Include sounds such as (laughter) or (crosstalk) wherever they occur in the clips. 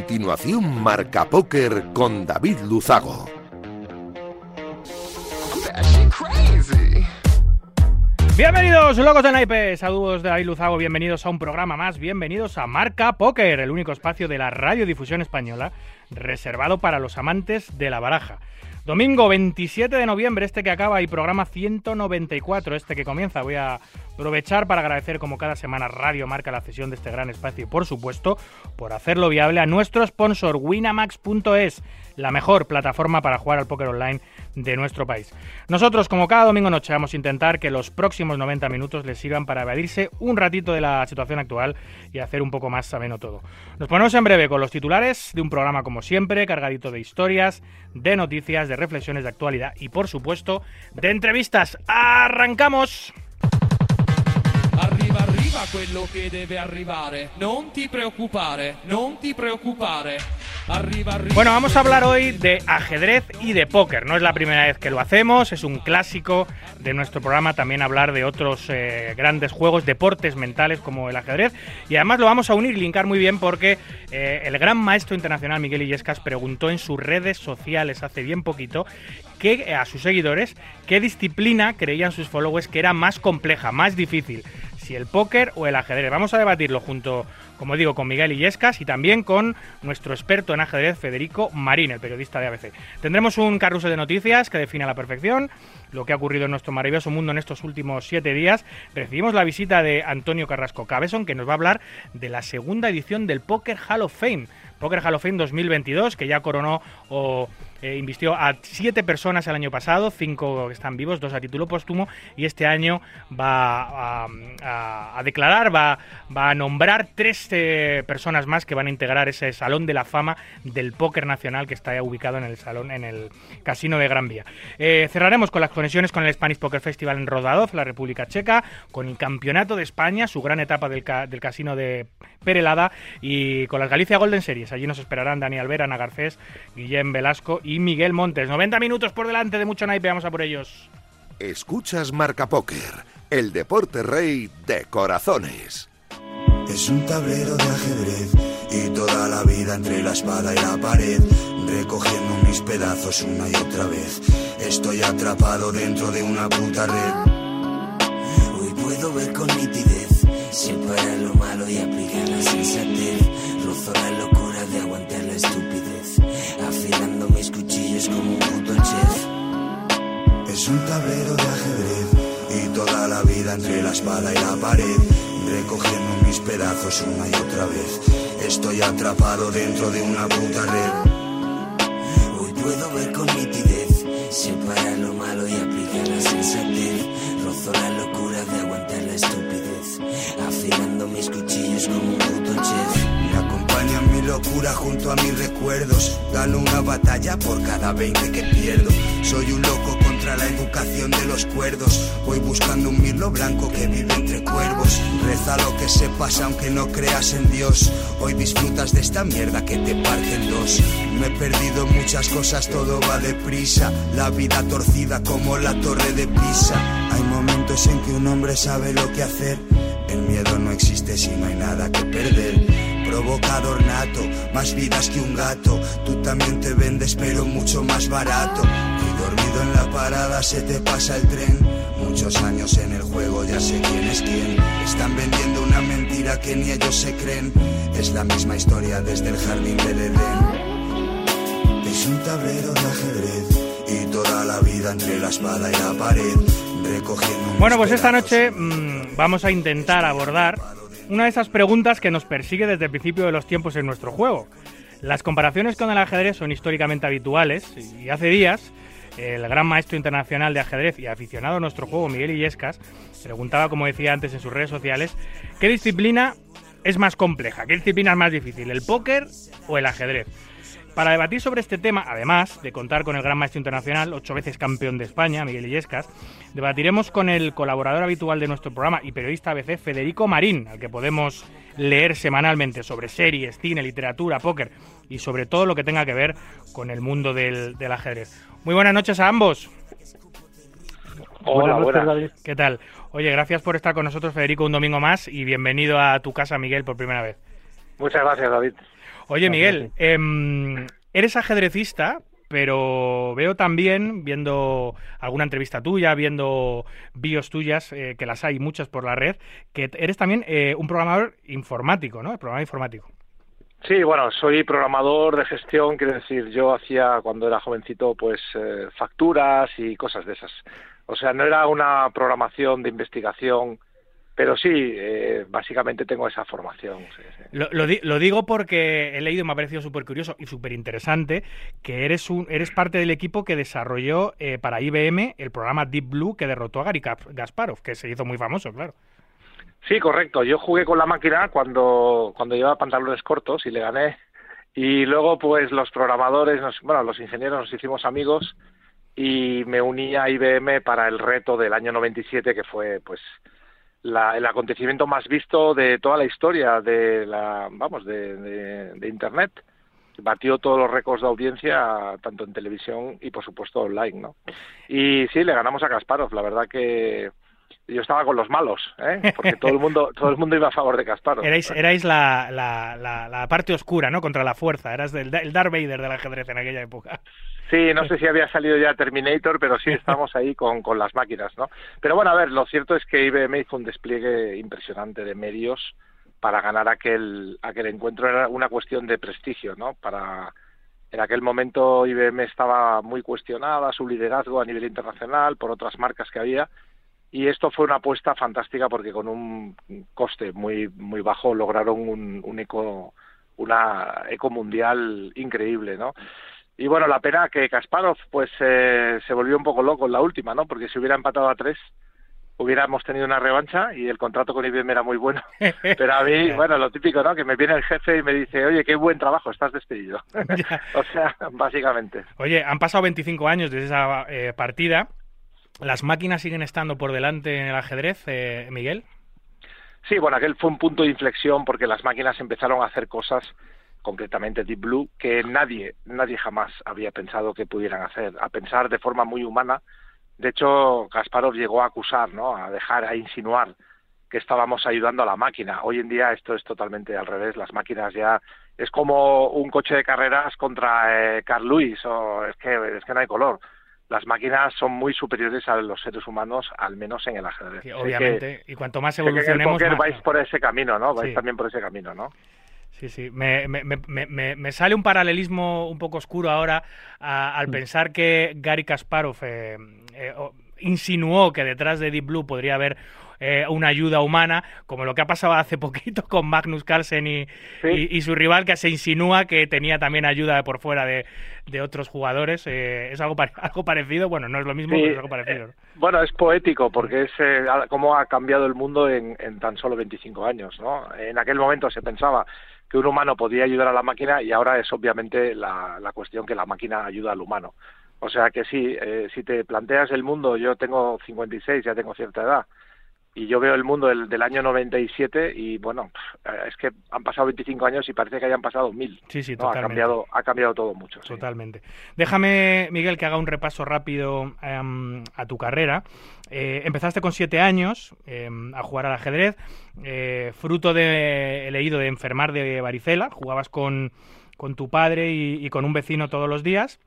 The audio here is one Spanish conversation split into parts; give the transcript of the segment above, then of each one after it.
continuación Marca Póker con David Luzago. Bienvenidos, locos de naipe, saludos de David Luzago, bienvenidos a un programa más, bienvenidos a Marca Póker, el único espacio de la radiodifusión española reservado para los amantes de la baraja. Domingo 27 de noviembre, este que acaba, y programa 194, este que comienza. Voy a aprovechar para agradecer como cada semana Radio Marca la cesión de este gran espacio y por supuesto por hacerlo viable a nuestro sponsor winamax.es, la mejor plataforma para jugar al póker online de nuestro país. Nosotros, como cada domingo noche, vamos a intentar que los próximos 90 minutos les sirvan para evadirse un ratito de la situación actual y hacer un poco más ameno todo. Nos ponemos en breve con los titulares de un programa como siempre, cargadito de historias, de noticias, de reflexiones de actualidad y por supuesto de entrevistas. ¡Arrancamos! Arriva, arriva quello che deve arrivare. Non ti preoccupare, non ti preoccupare. Arriva, arriva. Bueno, vamos a hablar hoy de ajedrez y de póker. No es la primera vez que lo hacemos, es un clásico de nuestro programa también hablar de otros eh, grandes juegos, deportes mentales como el ajedrez. Y además lo vamos a unir y linkar muy bien porque eh, el gran maestro internacional Miguel Illescas preguntó en sus redes sociales hace bien poquito que, a sus seguidores qué disciplina creían sus followers que era más compleja, más difícil si el póker o el ajedrez. Vamos a debatirlo junto, como digo, con Miguel Illescas y también con nuestro experto en ajedrez, Federico Marín, el periodista de ABC. Tendremos un carrusel de noticias que define a la perfección lo que ha ocurrido en nuestro maravilloso mundo en estos últimos siete días. Recibimos la visita de Antonio Carrasco Cabezón, que nos va a hablar de la segunda edición del Poker Hall of Fame. Poker Hall of Fame 2022, que ya coronó o eh, invistió a siete personas el año pasado, cinco están vivos, dos a título póstumo, y este año va a, declarar, va a nombrar tres personas más que van a integrar ese salón de la fama del póker nacional que está ubicado en el salón, en el casino de Gran Vía. Eh, cerraremos con las conexiones con el Spanish Poker Festival en Rodadov, la República Checa, con el Campeonato de España, su gran etapa del casino de Perelada, y con las Galicia Golden Series. Allí nos esperarán Dani Alvera, Ana Garcés, Guillem Velasco y Miguel Montes. 90 minutos por delante de mucho naipe, vamos a por ellos. Escuchas Marca Póker, el deporte rey de corazones. Es un tablero de ajedrez y toda la vida entre la espada y la pared, recogiendo mis pedazos una y otra vez. Estoy atrapado dentro de una puta red. Hoy puedo ver con nitidez, separar lo malo y aplicar la sensatez. Rozo la locura de aguantar la estupidez, afilando mis cuchillos como un puto chef. Es un tablero de ajedrez y toda la vida entre la espada y la pared, recogiendo mis pedazos una y otra vez. Estoy atrapado dentro de una puta red. Hoy puedo ver con nitidez, separar lo malo y aplicar la sensatez. Rozo la locura de aguantar la estupidez, afilando mis cuchillos como un puto chef. Me acompaña mi locura junto a mis recuerdos. Gano una batalla por cada 20 que pierdo. Soy un loco contra la educación de los cuerdos. Voy buscando un mirlo blanco que vive entre cuervos. Reza lo que se pasa aunque no creas en Dios. Hoy disfrutas de esta mierda que te parte en dos. Me he perdido muchas cosas, todo va deprisa. La vida torcida como la torre de Pisa. Hay momentos en que un hombre sabe lo que hacer. El miedo no existe si no hay nada que perder. Provocador nato, más vidas que un gato. Tú también te vendes, pero mucho más barato. Y dormido en la parada se te pasa el tren. Muchos años en el juego, ya sé quién es quién. Están vendiendo una mentira que ni ellos se creen. Es la misma historia desde el jardín del Edén. Es un tablero de ajedrez y toda la vida entre la espada y la pared. Recogiendo Bueno, pues esta noche mm, vamos a intentar abordar una de esas preguntas que nos persigue desde el principio de los tiempos en nuestro juego. Las comparaciones con el ajedrez son históricamente habituales y hace días el gran maestro internacional de ajedrez y aficionado a nuestro juego, Miguel Illescas, preguntaba, como decía antes en sus redes sociales, ¿qué disciplina es más compleja? ¿Qué disciplina es más difícil, el póker o el ajedrez? Para debatir sobre este tema, además de contar con el gran maestro internacional, ocho veces campeón de España, Miguel Illescas, debatiremos con el colaborador habitual de nuestro programa y periodista ABC, Federico Marín, al que podemos leer semanalmente sobre series, cine, literatura, póker y sobre todo lo que tenga que ver con el mundo del, del ajedrez. Muy buenas noches a ambos. Hola, buenas. David. ¿Qué tal? Oye, gracias por estar con nosotros, Federico, un domingo más y bienvenido a tu casa, Miguel, por primera vez. Muchas gracias, David. Oye, Miguel, em, eres ajedrecista, pero veo también, viendo alguna entrevista tuya, viendo bios tuyas, eh, que las hay muchas por la red, que eres también eh, un programador informático, ¿no? Programador informático. Sí, bueno, soy programador de gestión, quiero decir, yo hacía cuando era jovencito pues eh, facturas y cosas de esas. O sea, no era una programación de investigación pero sí, eh, básicamente tengo esa formación. Lo, digo porque he leído y me ha parecido súper curioso y súper interesante que eres, un, eres parte del equipo que desarrolló eh, para IBM el programa Deep Blue que derrotó a Gary Gasparov, que se hizo muy famoso, claro. Sí, correcto. Yo jugué con la máquina cuando, cuando llevaba pantalones cortos y le gané. Y luego, pues los programadores, bueno, los ingenieros nos hicimos amigos y me uní a IBM para el reto del año 97, que fue, pues, el acontecimiento más visto de toda la historia de la vamos de, internet. Batió todos los récords de audiencia tanto en televisión y por supuesto online no y sí le ganamos a Kasparov. La verdad que yo estaba con los malos, ¿eh? porque todo el mundo (laughs) todo el mundo iba a favor de Kasparov. Erais, erais la, la, la, parte oscura, ¿no? Contra la fuerza, eras del, el Darth Vader del ajedrez en aquella época. Sí, no sé si había salido ya Terminator, pero sí estamos ahí con, con las máquinas, ¿no? Pero bueno, a ver, lo cierto es que IBM hizo un despliegue impresionante de medios para ganar aquel, aquel encuentro. Era una cuestión de prestigio, ¿no? Para, en aquel momento IBM estaba muy cuestionada, su liderazgo a nivel internacional por otras marcas que había y esto fue una apuesta fantástica porque con un coste muy muy bajo lograron un, un eco una eco mundial increíble no y bueno la pena que Kasparov pues eh, se volvió un poco loco en la última no porque si hubiera empatado a tres hubiéramos tenido una revancha y el contrato con IBM era muy bueno. (laughs) Pero a mí, bueno, lo típico, ¿no? Que me viene el jefe y me dice, oye, qué buen trabajo, estás despedido. (laughs) (laughs) o sea, básicamente. Oye, han pasado 25 años desde esa eh, partida ¿Las máquinas siguen estando por delante en el ajedrez, eh, Miguel? Sí, bueno, aquel fue un punto de inflexión porque las máquinas empezaron a hacer cosas, concretamente Deep Blue, que nadie, nadie jamás había pensado que pudieran hacer, a pensar de forma muy humana. De hecho, Kasparov llegó a acusar, ¿no? A dejar, a insinuar que estábamos ayudando a la máquina. Hoy en día esto es totalmente al revés. Las máquinas ya es como un coche de carreras contra eh, Carl Lewis, o es que es que no hay color las máquinas son muy superiores a los seres humanos, al menos en el ajedrez. obviamente, y cuanto más evolucionemos... más... vais por ese camino, ¿no? Vais también por ese camino, ¿no? Sí, sí. Me, me, me, me, sale un paralelismo un poco oscuro ahora al mm. pensar que Gary Kasparov eh, eh, insinuó que detrás de Deep Blue podría haber eh, una ayuda humana, como lo que ha pasado hace poquito con Magnus Carlsen y, y, su rival, que se insinúa que tenía también ayuda por fuera de, de otros jugadores. Eh, ¿Es algo, (laughs) algo parecido? Bueno, no es lo mismo, pero es algo parecido. Eh, bueno, es poético, porque es cómo ha cambiado el mundo en, en tan solo 25 años. ¿no? En aquel momento se pensaba que un humano podía ayudar a la máquina y ahora es obviamente la, la cuestión que la máquina ayuda al humano. O sea que sí, si te planteas el mundo, yo tengo 56, ya tengo cierta edad, y yo veo el mundo del, del, año 97 y bueno, es que han pasado 25 años y parece que hayan pasado mil. Sí, sí, totalmente. Ha cambiado, ha cambiado todo mucho. Totalmente. Déjame, Miguel, que haga un repaso rápido em, a tu carrera. Eh, empezaste con siete años em, a jugar al ajedrez, eh, fruto de, he leído, de enfermar de varicela. Jugabas con, con tu padre y con un vecino todos los días.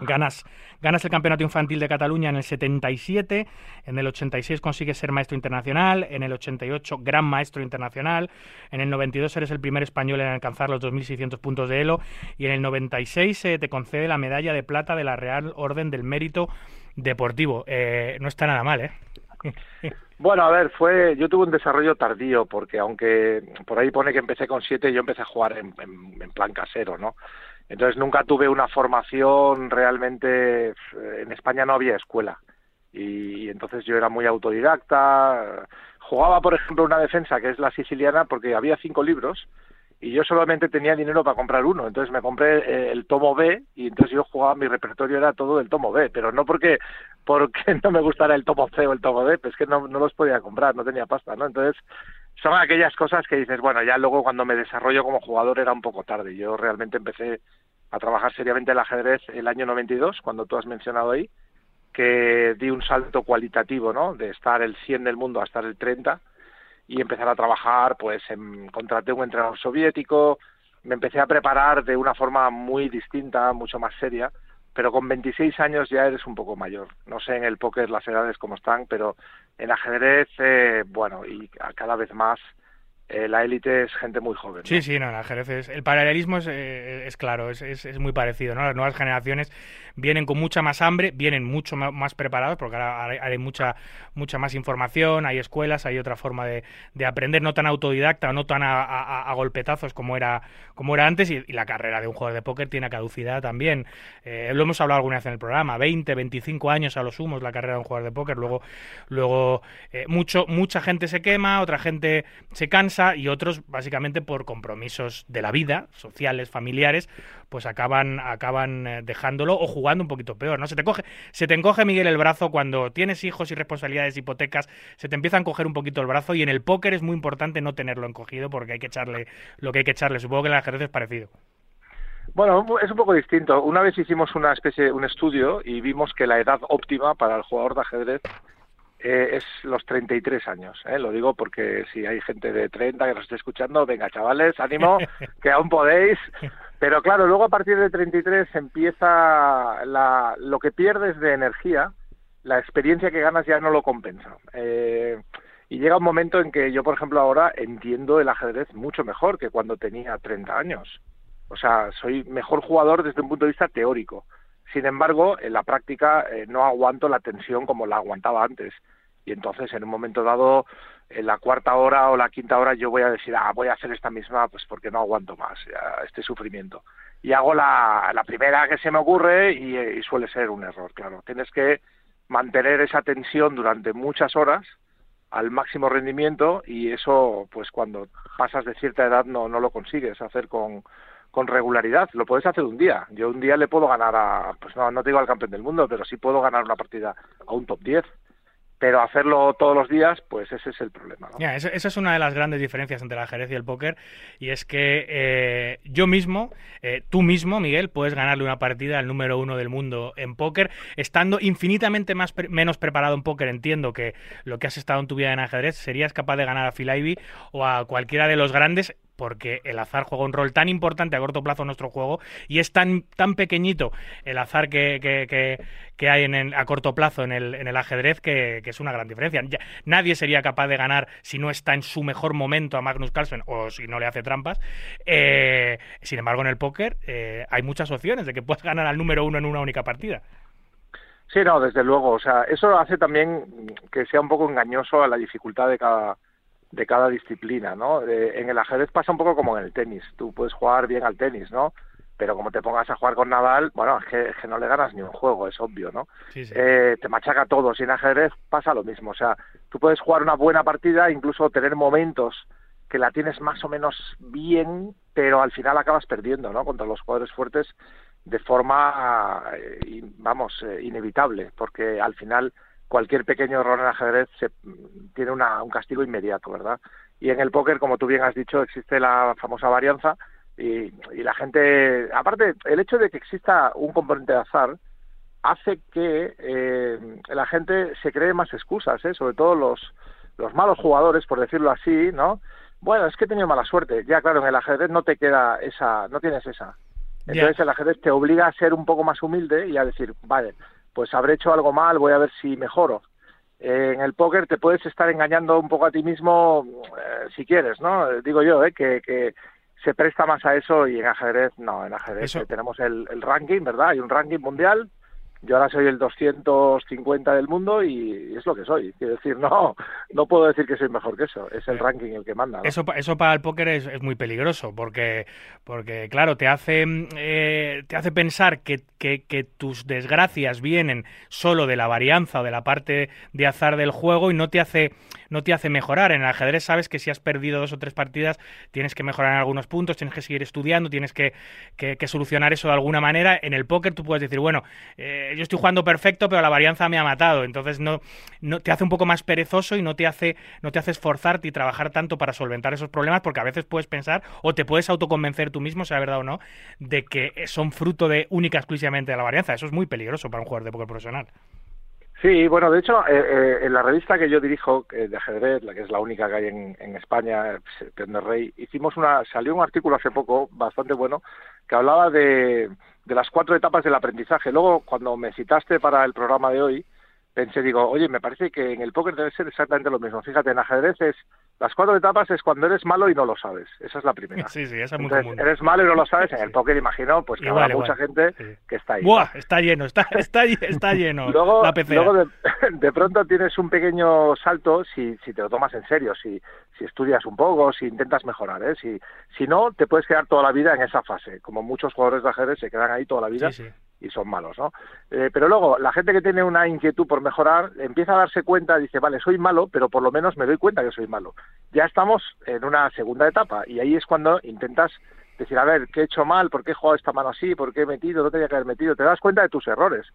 Ganas, ganas el Campeonato Infantil de Cataluña en el 77, en el 86 consigues ser maestro internacional, en el 88 gran maestro internacional, en el 92 eres el primer español en alcanzar los 2.600 puntos de Elo y en el 96 eh, te concede la medalla de plata de la Real Orden del Mérito Deportivo. Eh, no está nada mal, ¿eh? (laughs) Bueno, a ver, fue, yo tuve un desarrollo tardío porque aunque por ahí pone que empecé con siete, yo empecé a jugar en, en plan casero, ¿no? Entonces nunca tuve una formación realmente, eh, en España no había escuela. Y, entonces yo era muy autodidacta, jugaba por ejemplo una defensa que es la siciliana porque había cinco libros y yo solamente tenía dinero para comprar uno, entonces me compré eh, el tomo B y entonces yo jugaba, mi repertorio era todo del tomo B, pero no porque porque (laughs) no me gustara el tomo C o el tomo D, pues que no, no los podía comprar, no tenía pasta, ¿no? Entonces son aquellas cosas que dices, bueno, ya luego cuando me desarrollo como jugador era un poco tarde. Yo realmente empecé a trabajar seriamente el ajedrez el año 92, cuando tú has mencionado ahí, que di un salto cualitativo, ¿no? De estar el 100 del mundo a estar el 30 y empezar a trabajar, pues en, contraté un entrenador soviético, me empecé a preparar de una forma muy distinta, mucho más seria, pero con 26 años ya eres un poco mayor. No sé en el póker las edades cómo están, pero en ajedrez, eh, bueno, y cada vez más eh, la élite es gente muy joven. Sí, sí, no, el ajedrez es, el paralelismo es, eh, es claro, es, es, muy parecido, ¿no? Las nuevas generaciones vienen con mucha más hambre, vienen mucho más preparados, porque ahora hay mucha, mucha más información, hay escuelas, hay otra forma de, de aprender, no tan autodidacta, no tan a, golpetazos como era, como era antes, y, la carrera de un jugador de póker tiene caducidad también. Eh, lo hemos hablado alguna vez en el programa, 20, 25 años a lo sumo la carrera de un jugador de póker, luego, luego mucho, mucha gente se quema, otra gente se cansa, y otros básicamente por compromisos de la vida, sociales, familiares, pues acaban, acaban eh, dejándolo o jugando un poquito peor, ¿no? Se te coge, se te encoge Miguel el brazo cuando tienes hijos y responsabilidades, hipotecas, se te empieza a encoger un poquito el brazo y en el póker es muy importante no tenerlo encogido porque hay que echarle lo que hay que echarle. Supongo que el ajedrez es parecido. Bueno, es un poco distinto. Una vez hicimos una especie, un estudio y vimos que la edad óptima para el jugador de ajedrez eh, es los 33 años. ¿eh? Lo digo porque si hay gente de 30 que nos esté escuchando, venga chavales, ánimo, (laughs) que aún podéis. Pero claro, luego a partir de 33 empieza la, lo que pierdes de energía, la experiencia que ganas ya no lo compensa. Eh, y llega un momento en que yo, por ejemplo, ahora entiendo el ajedrez mucho mejor que cuando tenía 30 años. O sea, soy mejor jugador desde un punto de vista teórico. Sin embargo, en la práctica eh, no aguanto la tensión como la aguantaba antes. Y entonces, en un momento dado, en la cuarta hora o la quinta hora, yo voy a decir, ah, voy a hacer esta misma, pues porque no aguanto más este sufrimiento. Y hago la, la primera que se me ocurre y, y suele ser un error, claro. Tienes que mantener esa tensión durante muchas horas al máximo rendimiento y eso, pues cuando pasas de cierta edad no, no lo consigues hacer con, con regularidad. Lo puedes hacer un día. Yo un día le puedo ganar a, pues no, no te digo al campeón del mundo, pero sí puedo ganar una partida a un top 10 pero hacerlo todos los días, pues ese es el problema. esa, es una de las grandes diferencias entre el ajedrez y el póker, y es que eh, yo mismo, eh, tú mismo, Miguel, puedes ganarle una partida al número uno del mundo en póker, estando infinitamente más menos preparado en póker. Entiendo que lo que has estado en tu vida en ajedrez, serías capaz de ganar a Phil Ivey o a cualquiera de los grandes porque el azar juega un rol tan importante a corto plazo en nuestro juego y es tan, tan pequeñito el azar que, que, hay en a corto plazo en el, en el ajedrez que, es una gran diferencia. nadie sería capaz de ganar si no está en su mejor momento a Magnus Carlsen o si no le hace trampas. Eh, sin embargo, en el póker eh, hay muchas opciones de que puedas ganar al número uno en una única partida. Sí, no, desde luego. O sea, eso hace también que sea un poco engañoso a la dificultad de cada de cada disciplina, ¿no? en el ajedrez pasa un poco como en el tenis. Tú puedes jugar bien al tenis, ¿no? Pero como te pongas a jugar con Nadal, bueno, es que, no le ganas ni un juego, es obvio, ¿no? Eh, te machaca todo. Si en ajedrez pasa lo mismo. O sea, tú puedes jugar una buena partida, incluso tener momentos que la tienes más o menos bien, pero al final acabas perdiendo, ¿no? Contra los jugadores fuertes de forma, eh, vamos, eh, inevitable, porque al final cualquier pequeño error en ajedrez se, tiene una, un castigo inmediato, ¿verdad? Y en el póker, como tú bien has dicho, existe la famosa varianza y, y, la gente, aparte, el hecho de que exista un componente de azar hace que eh, la gente se cree más excusas, ¿eh? sobre todo los, los malos jugadores, por decirlo así, ¿no? Bueno, es que he tenido mala suerte. Ya, claro, en el ajedrez no te queda esa, no tienes esa. Entonces el ajedrez te obliga a ser un poco más humilde y a decir, vale, pues habré hecho algo mal, voy a ver si mejoro. en el póker te puedes estar engañando un poco a ti mismo eh, si quieres, ¿no? Digo yo, ¿eh? que, que se presta más a eso y en ajedrez no, en ajedrez tenemos el, el ranking, ¿verdad? Hay un ranking mundial yo ahora soy el 250 del mundo y es lo que soy. Quiero decir, no, no puedo decir que soy mejor que eso. Es el ranking el que manda. Eso, eso para el póker es, muy peligroso porque, porque claro, te hace, eh, te hace pensar que, que, que, tus desgracias vienen solo de la varianza o de la parte de azar del juego y no te hace no te hace mejorar. En el ajedrez sabes que si has perdido dos o tres partidas tienes que mejorar en algunos puntos, tienes que seguir estudiando, tienes que, solucionar eso de alguna manera. En el póker tú puedes decir, bueno, eh, yo estoy jugando perfecto, pero la varianza me ha matado. Entonces no, no te hace un poco más perezoso y no te hace, no te hace esforzarte y trabajar tanto para solventar esos problemas, porque a veces puedes pensar o te puedes autoconvencer tú mismo, sea verdad o no, de que son fruto de única exclusivamente de la varianza. Eso es muy peligroso para un jugador de póker profesional. Sí, bueno, de hecho, eh, eh, en la revista que yo dirijo eh, de ajedrez, la que es la única que hay en, en España, Tender Rey, hicimos una, salió un artículo hace poco bastante bueno que hablaba de, de las cuatro etapas del aprendizaje. Luego, cuando me citaste para el programa de hoy, pensé, digo, oye, me parece que en el póker debe ser exactamente lo mismo. Fíjate, en ajedrez es, las cuatro etapas es cuando eres malo y no lo sabes. Esa es la primera. (laughs) Sí, sí, esa es muy Entonces, común. eres malo y no lo sabes. En el (laughs) póker, imagino, pues que Igual, habrá mucha gente Sí. que está ahí. Buah, está lleno, está, (laughs) está, está lleno Luego, la pecera. luego de, de pronto tienes un pequeño salto si, si te lo tomas en serio, si, si estudias un poco, si intentas mejorar. ¿eh? Si, si no, te puedes quedar toda la vida en esa fase. Como muchos jugadores de ajedrez se quedan ahí toda la vida Sí, sí. Y son malos, ¿no? Eh, pero luego, la gente que tiene una inquietud por mejorar empieza a darse cuenta, dice, vale, soy malo, pero por lo menos me doy cuenta que soy malo. Ya estamos en una segunda etapa y ahí es cuando intentas decir, a ver, ¿qué he hecho mal? ¿Por qué he jugado esta mano así? ¿Por qué he metido? No tenía que haber metido. Te das cuenta de tus errores.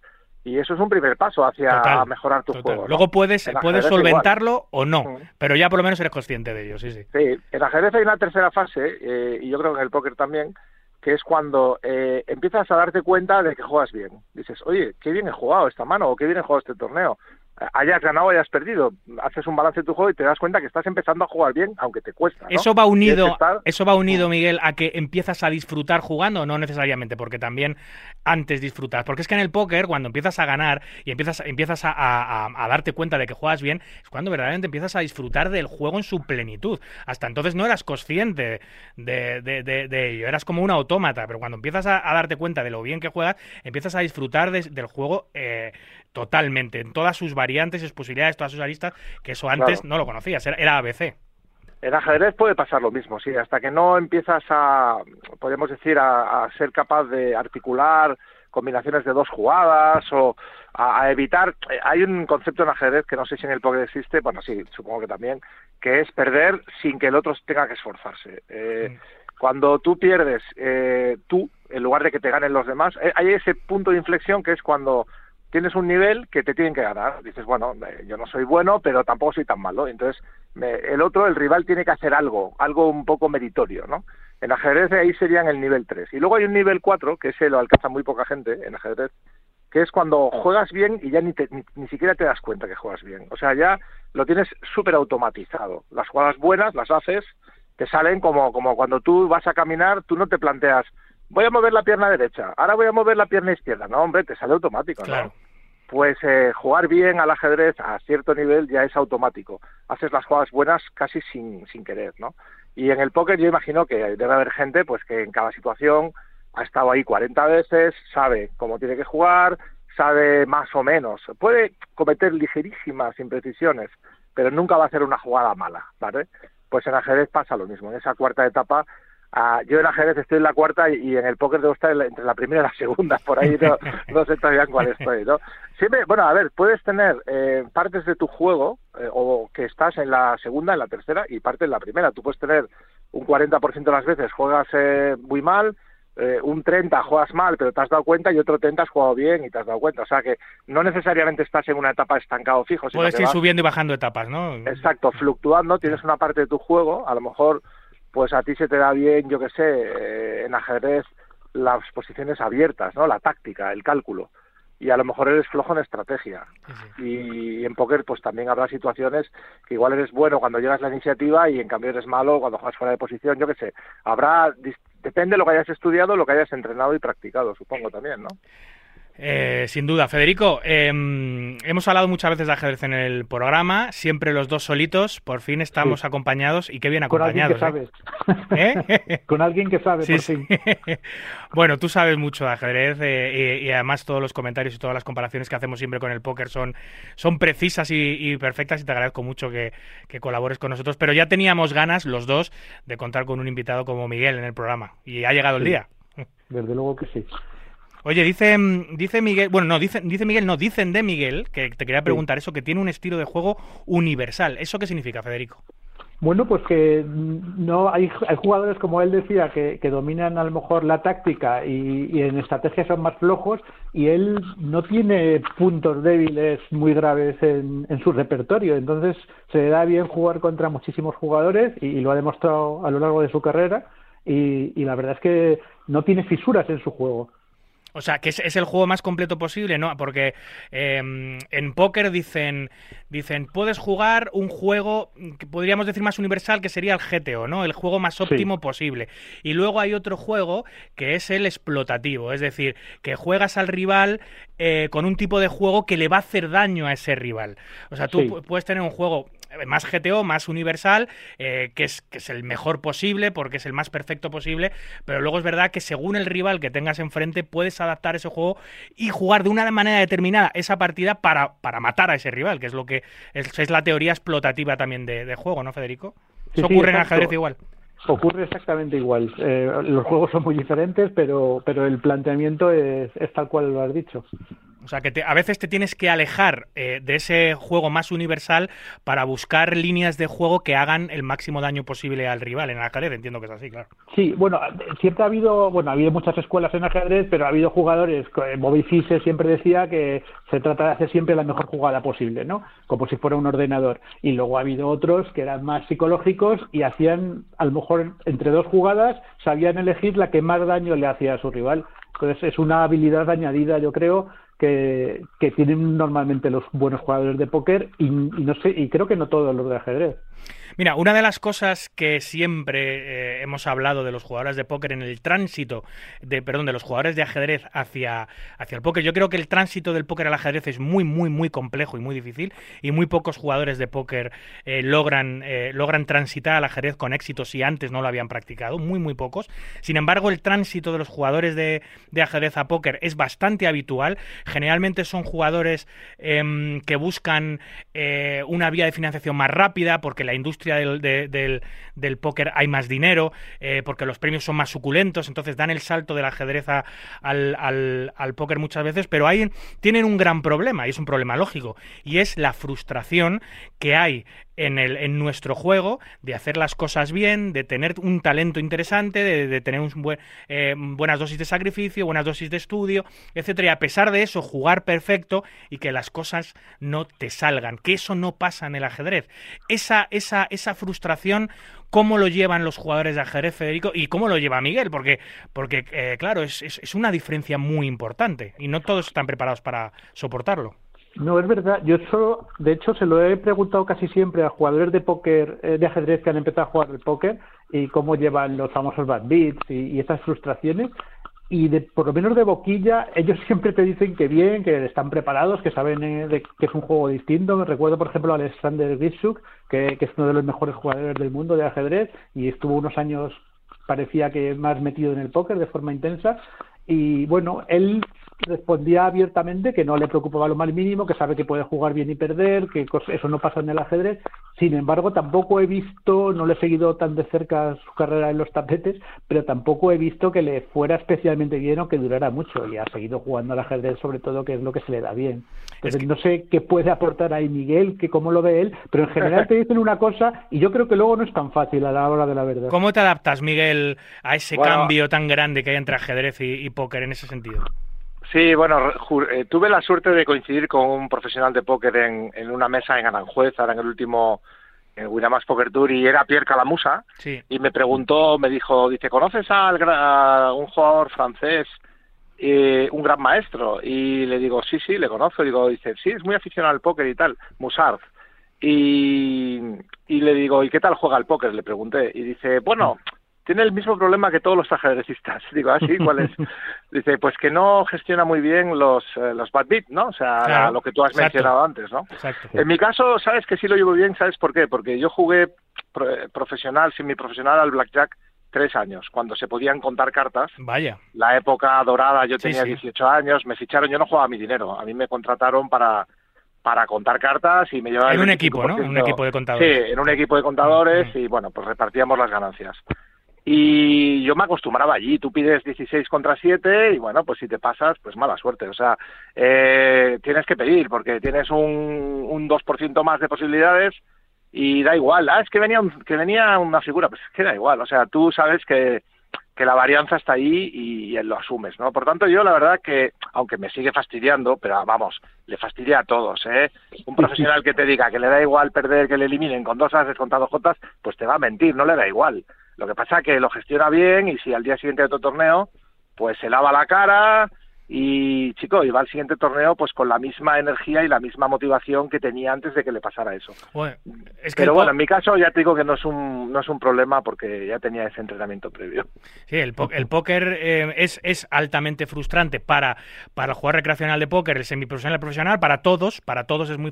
Y eso es un primer paso hacia Total, mejorar tu total. juego. ¿no? Luego puedes, puedes igual. solventarlo o no, Mm. pero ya por lo menos eres consciente de ello, sí, sí. Sí, en ajedrez hay una tercera fase, eh, y yo creo que en el póker también, que es cuando eh, empiezas a darte cuenta de que juegas bien. Dices, oye, qué bien he jugado esta mano, o qué bien he jugado este torneo. Hayas ganado o hayas perdido. Haces un balance de tu juego y te das cuenta que estás empezando a jugar bien, aunque te cuesta. ¿no? Eso va unido, estar- eso va unido, Miguel, a que empiezas a disfrutar jugando, no necesariamente, porque también antes disfrutas. Porque es que en el póker, cuando empiezas a ganar y empiezas, empiezas a, a- a- a darte cuenta de que juegas bien, es cuando verdaderamente empiezas a disfrutar del juego en su plenitud. Hasta entonces no eras consciente de, de- de- de ello, eras como un autómata, pero cuando empiezas a, a darte cuenta de lo bien que juegas, empiezas a disfrutar de- del juego eh, totalmente, en todas sus variantes, sus posibilidades, todas sus aristas, que eso antes Claro. no lo conocías, era, era ABC. En ajedrez puede pasar lo mismo, sí, hasta que no empiezas a, podemos decir, a, a ser capaz de articular combinaciones de dos jugadas o a, a evitar. eh, Hay un concepto en ajedrez que no sé si en el póker existe, bueno, sí, supongo que también, que es perder sin que el otro tenga que esforzarse. Eh, Cuando tú pierdes eh, tú, en lugar de que te ganen los demás, eh, hay ese punto de inflexión que es cuando tienes un nivel que te tienen que ganar. Dices, bueno, eh, yo no soy bueno, pero tampoco soy tan malo. Entonces, me- el otro, el rival, tiene que hacer algo, algo un poco meritorio, ¿no? En ajedrez ahí serían el nivel 3. Y luego hay un nivel 4, que ese lo alcanza muy poca gente en ajedrez, que es cuando juegas bien y ya ni, te- ni, ni siquiera te das cuenta que juegas bien. O sea, ya lo tienes súper automatizado. Las jugadas buenas las haces, te salen como, como cuando tú vas a caminar, tú no te planteas, voy a mover la pierna derecha, ahora voy a mover la pierna izquierda. No, hombre, te sale automático, ¿no? Pues eh, jugar bien al ajedrez a cierto nivel ya es automático. Haces las jugadas buenas casi sin, sin querer, ¿no? Y en el póker yo imagino que debe haber gente pues que en cada situación ha estado ahí 40 veces, sabe cómo tiene que jugar, sabe más o menos. Puede cometer ligerísimas imprecisiones, pero nunca va a hacer una jugada mala, ¿vale? Pues en ajedrez pasa lo mismo. En esa cuarta etapa, ah, yo en ajedrez estoy en la cuarta y, y en el póker debo estar en la- entre la primera y la segunda, por ahí no, (laughs) no sé todavía en cuál estoy, ¿no? Siempre, bueno, a ver, puedes tener eh, partes de tu juego eh, o que estás en la segunda, en la tercera y parte en la primera. Tú puedes tener un 40% de las veces juegas eh, muy mal, eh, un 30 juegas mal, pero te has dado cuenta, y otro 30 has jugado bien y te has dado cuenta. O sea que no necesariamente estás en una etapa estancado fijo, Puedes ir vas- subiendo y bajando etapas, ¿no? Exacto, fluctuando, tienes una parte de tu juego, a lo mejor pues a ti se te da bien, yo que sé, eh, en ajedrez las posiciones abiertas, ¿no? La táctica, el cálculo. Y a lo mejor eres flojo en estrategia. Sí, sí. Y en póker pues también habrá situaciones que igual eres bueno cuando llegas a la iniciativa y en cambio eres malo cuando juegas fuera de posición, yo que sé. Habrá, depende de lo que hayas estudiado, lo que hayas entrenado y practicado, supongo también, ¿no? Eh, sin duda, Federico, eh, hemos hablado muchas veces de ajedrez en el programa, siempre los dos solitos, por fin estamos acompañados y qué bien Con alguien que acompañados. sabe. ¿eh? (laughs) Con alguien que sabe, Sí, por sí. fin. (laughs) bueno, tú sabes mucho de ajedrez eh, y, y además todos los comentarios y todas las comparaciones que hacemos siempre con el póker son, son precisas y, y perfectas y te agradezco mucho que, que colabores con nosotros. Pero ya teníamos ganas los dos de contar con un invitado como Miguel en el programa y ha llegado el día. Desde luego que sí. Oye, dice, mm, dice Miguel, bueno, no, dice, dice Miguel, no, dicen de Miguel, que te quería preguntar eso, que tiene un estilo de juego universal. ¿Eso qué significa, Federico? Bueno, pues que mm, no hay, hay jugadores, como él decía, que, que dominan a lo mejor la táctica y, y en estrategia son más flojos y él no tiene puntos débiles muy graves en, en su repertorio. Entonces se le da bien jugar contra muchísimos jugadores y, y lo ha demostrado a lo largo de su carrera y, y la verdad es que no tiene fisuras en su juego. O sea, que es, el juego más completo posible, ¿no? Porque em, en póker dicen, dicen, puedes jugar un juego que podríamos decir más universal, que sería el GTO, ¿no? El juego más óptimo posible. Y luego hay otro juego que es el explotativo, es decir, que juegas al rival eh, con un tipo de juego que le va a hacer daño a ese rival. O sea, tú puedes tener un juego más GTO, más universal, eh, que, es, que es el mejor posible, porque es el más perfecto posible, pero luego es verdad que según el rival que tengas enfrente, puedes adaptar ese juego y jugar de una manera determinada esa partida para, para matar a ese rival, que es lo que es, la teoría explotativa también de, juego, ¿no, Federico? Eso ocurre en ajedrez igual. Ocurre exactamente igual. Eh, los juegos son muy diferentes, pero, pero el planteamiento es, es tal cual lo has dicho. O sea, que a veces te tienes que alejar eh, de ese juego más universal para buscar líneas de juego que hagan el máximo daño posible al rival en ajedrez. Entiendo que es así, claro. Sí, bueno, siempre ha habido, bueno, ha habido muchas escuelas en ajedrez, pero ha habido jugadores, eh, Bobby Fischer siempre decía que se trata de hacer siempre la mejor jugada posible, ¿no? Como si fuera un ordenador. Y luego ha habido otros que eran más psicológicos y hacían, a lo mejor, entre dos jugadas, sabían elegir la que más daño le hacía a su rival. Entonces es una habilidad añadida, yo creo, que, que tienen normalmente los buenos jugadores de póker y, y, no sé y creo que no todos los de ajedrez. Mira, una de las cosas que siempre eh, hemos hablado de los jugadores de póker en el tránsito, de, perdón, de los jugadores de ajedrez hacia, hacia el póker, yo creo que el tránsito del póker al ajedrez es muy, muy, muy complejo y muy difícil y muy pocos jugadores de póker eh, logran, eh, logran transitar al ajedrez con éxito si antes no lo habían practicado, muy, muy pocos. Sin embargo, el tránsito de los jugadores de, de ajedrez a póker es bastante habitual. Generalmente son jugadores em, que buscan una vía de financiación más rápida porque la industria del, del, póker hay más dinero, eh, porque los premios son más suculentos, entonces dan el salto del ajedrez al, al, al póker muchas veces, pero hay, tienen un gran problema, y es un problema lógico, y es la frustración que hay en, el, en nuestro juego, de hacer las cosas bien, de tener un talento interesante, de, tener un buen, eh, buenas dosis de sacrificio, buenas dosis de estudio, etcétera. Y a pesar de eso, jugar perfecto y que las cosas no te salgan, que eso no pasa en el ajedrez. Esa, esa, esa frustración, ¿cómo lo llevan los jugadores de ajedrez, Federico? Y cómo lo lleva Miguel, porque, porque eh, claro, es, es una diferencia muy importante y no todos están preparados para soportarlo. No, es verdad. Yo solo, de hecho, se lo he preguntado casi siempre a jugadores de póker, eh, de ajedrez que han empezado a jugar el póker y cómo llevan los famosos bad beats y, esas frustraciones. Y de, por lo menos de boquilla, ellos (laughs) siempre te dicen que bien, que están preparados, que saben eh, que es un juego distinto. Me recuerdo, por ejemplo, a Alexander Grisuk, que, que es uno de los mejores jugadores del mundo de ajedrez y estuvo unos años, parecía que más metido en el póker de forma intensa. Y bueno, él respondía abiertamente que no le preocupaba lo más mínimo, que sabe que puede jugar bien y perder, que eso no pasa en el ajedrez. Sin embargo, tampoco he visto, no le he seguido tan de cerca su carrera en los tapetes, pero tampoco he visto que le fuera especialmente bien o que durara mucho. Y ha seguido jugando al ajedrez, sobre todo, que es lo que se le da bien. Entonces, no sé qué puede aportar ahí Miguel, que cómo lo ve él, pero en general te dicen una cosa y yo creo que luego no es tan fácil a la hora de la verdad. ¿Cómo te adaptas, Miguel, a ese cambio tan grande que hay entre ajedrez y póker en ese sentido? Sí, bueno, eh, tuve la suerte de coincidir con un profesional de póker en, en una mesa en Aranjuez, ahora en el último en Winamax Poker Tour, y era Pierre Calamusa, y me preguntó, me dijo, dice, ¿conoces al, a un jugador francés, eh, un gran maestro? Y le digo, sí, sí, le conozco, y digo, dice, sí, es muy aficionado al póker y tal, Musard. Y, y le digo, ¿y qué tal juega al póker? Le pregunté, y dice, bueno tiene el mismo problema que todos los ajedrecistas. (laughs) Digo, ¿ah, sí? ¿Cuál es? (laughs) Dice, pues que no gestiona muy bien los, eh, los bad beats, ¿no? O sea, lo que tú has mencionado antes, ¿no? En mi caso, ¿sabes que sí lo llevo bien? ¿Sabes por qué? Porque yo jugué profesional, profesional al blackjack tres años, cuando se podían contar cartas. Vaya. La época dorada, yo tenía 18 años, me ficharon, yo no jugaba mi dinero, a mí me contrataron para para contar cartas y me llevaban... En un equipo, ¿no? Un equipo de contadores. Sí, en un equipo de contadores y bueno, pues repartíamos las ganancias. Y yo me acostumbraba allí, tú pides 16 contra 7 y bueno, pues si te pasas, pues mala suerte. O sea, eh, tienes que pedir porque tienes un, un 2% más de posibilidades y da igual. Ah, es que venía, que venía una figura, pues es que da igual. O sea, tú sabes que, que la varianza está ahí y, lo asumes, ¿no? Por tanto, yo la verdad que, aunque me sigue fastidiando, pero vamos, le fastidia a todos, ¿eh? Un profesional que te diga que le da igual perder, que le eliminen con dos haces con dos jotas, pues te va a mentir, no le da igual. Lo que pasa es que lo gestiona bien y si al día siguiente de otro torneo, pues se lava la cara y chico, iba al siguiente torneo pues con la misma energía y la misma motivación que tenía antes de que le pasara eso. Pero bueno, en mi caso ya te digo que no es un no es un problema porque ya tenía ese entrenamiento previo. Sí, el, el póker eh, es, es altamente frustrante para, para el jugador recreacional de póker, el semiprofesional, el profesional, para todos, para todos es muy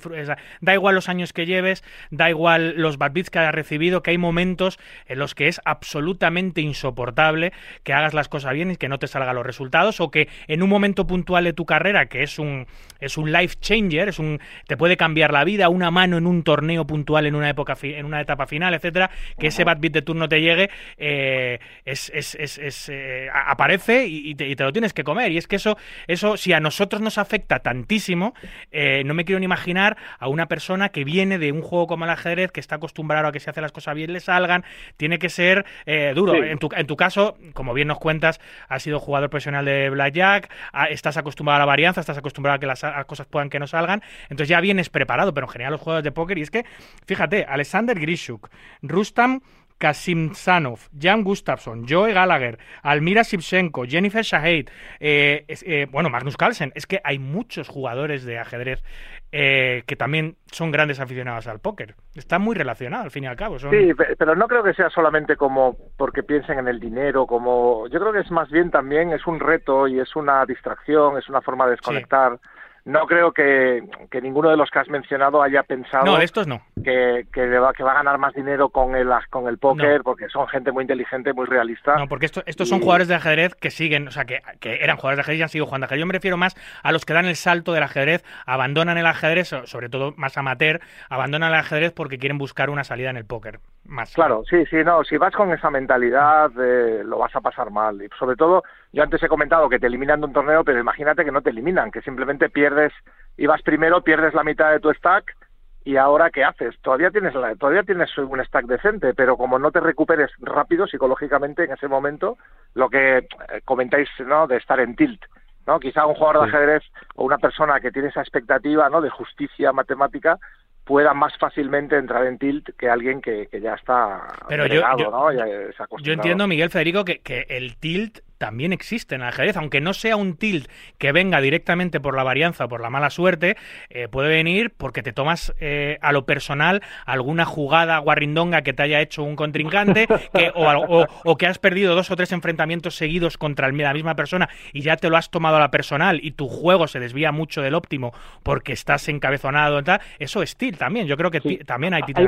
da igual los años que lleves, da igual los bad beats que hayas recibido, que hay momentos en los que es absolutamente insoportable que hagas las cosas bien y que no te salgan los resultados o que en un momento puntual de tu carrera que es un es un life changer, es un te puede cambiar la vida, una mano en un torneo puntual en una época en una etapa final, etcétera, que ese bad beat de turno te llegue eh, es, es, es, eh, aparece y te, lo tienes que comer. Y es que eso eso si a nosotros nos afecta tantísimo, eh, no me quiero ni imaginar a una persona que viene de un juego como el ajedrez que está acostumbrado a que si hace las cosas bien le salgan, tiene que ser duro. En, tu, en tu caso, como bien nos cuentas, has sido jugador profesional de blackjack, estás acostumbrado a la varianza, estás acostumbrado a que las cosas puedan que no salgan, entonces ya vienes preparado, pero en general los juegos de póker, y es que, fíjate, Alexander Grishuk, Rustam Kasimsanov, Jan Gustafsson, Joe Gallagher, Almira Sipchenko, Jennifer Shahid, eh, eh, bueno, Magnus Carlsen. Es que hay muchos jugadores de ajedrez eh, que también son grandes aficionados al póker. Está muy relacionado, al fin y al cabo. Sí, pero no creo que sea solamente como porque piensen en el dinero, como yo creo que es más bien también es un reto y es una distracción, es una forma de desconectar no creo que, ninguno de los que has mencionado haya pensado no, estos no. que, que, va, que va a ganar más dinero con el, con el póker, porque son gente muy inteligente, muy realista. No, porque estos son jugadores de ajedrez que siguen, o sea, que, que, eran jugadores de ajedrez y han sido jugando ajedrez. Yo me refiero más a los que dan el salto del ajedrez, abandonan el ajedrez, sobre todo más amateur, abandonan el ajedrez porque quieren buscar una salida en el póker. Más. Claro, sí, sí, no, si vas con esa mentalidad eh, lo vas a pasar mal. Y sobre todo, yo antes he comentado que te eliminan de un torneo, pero imagínate que no te eliminan, que simplemente pierdes, ibas primero, pierdes la mitad de tu stack y ahora qué haces? Todavía tienes la, todavía tienes un stack decente, pero como no te recuperes rápido psicológicamente en ese momento, lo que eh, comentáis, ¿no? de estar en tilt, ¿no? Quizá un jugador de ajedrez o una persona que tiene esa expectativa, ¿no? de justicia matemática pueda más fácilmente entrar en tilt que alguien que, ya está Pero yo, ¿no? yo entiendo, Miguel Federico, que, que el tilt también existe en el ajedrez, aunque no sea un tilt que venga directamente por la varianza o por la mala suerte, eh, puede venir porque te tomas eh, a lo personal alguna jugada guarrindonga que te haya hecho un contrincante o, que has perdido dos o tres enfrentamientos seguidos contra la misma persona y ya te lo has tomado a la personal y tu juego se desvía mucho del óptimo porque estás encabezonado, tal, eso es tilt también. Yo creo que también hay tilt hay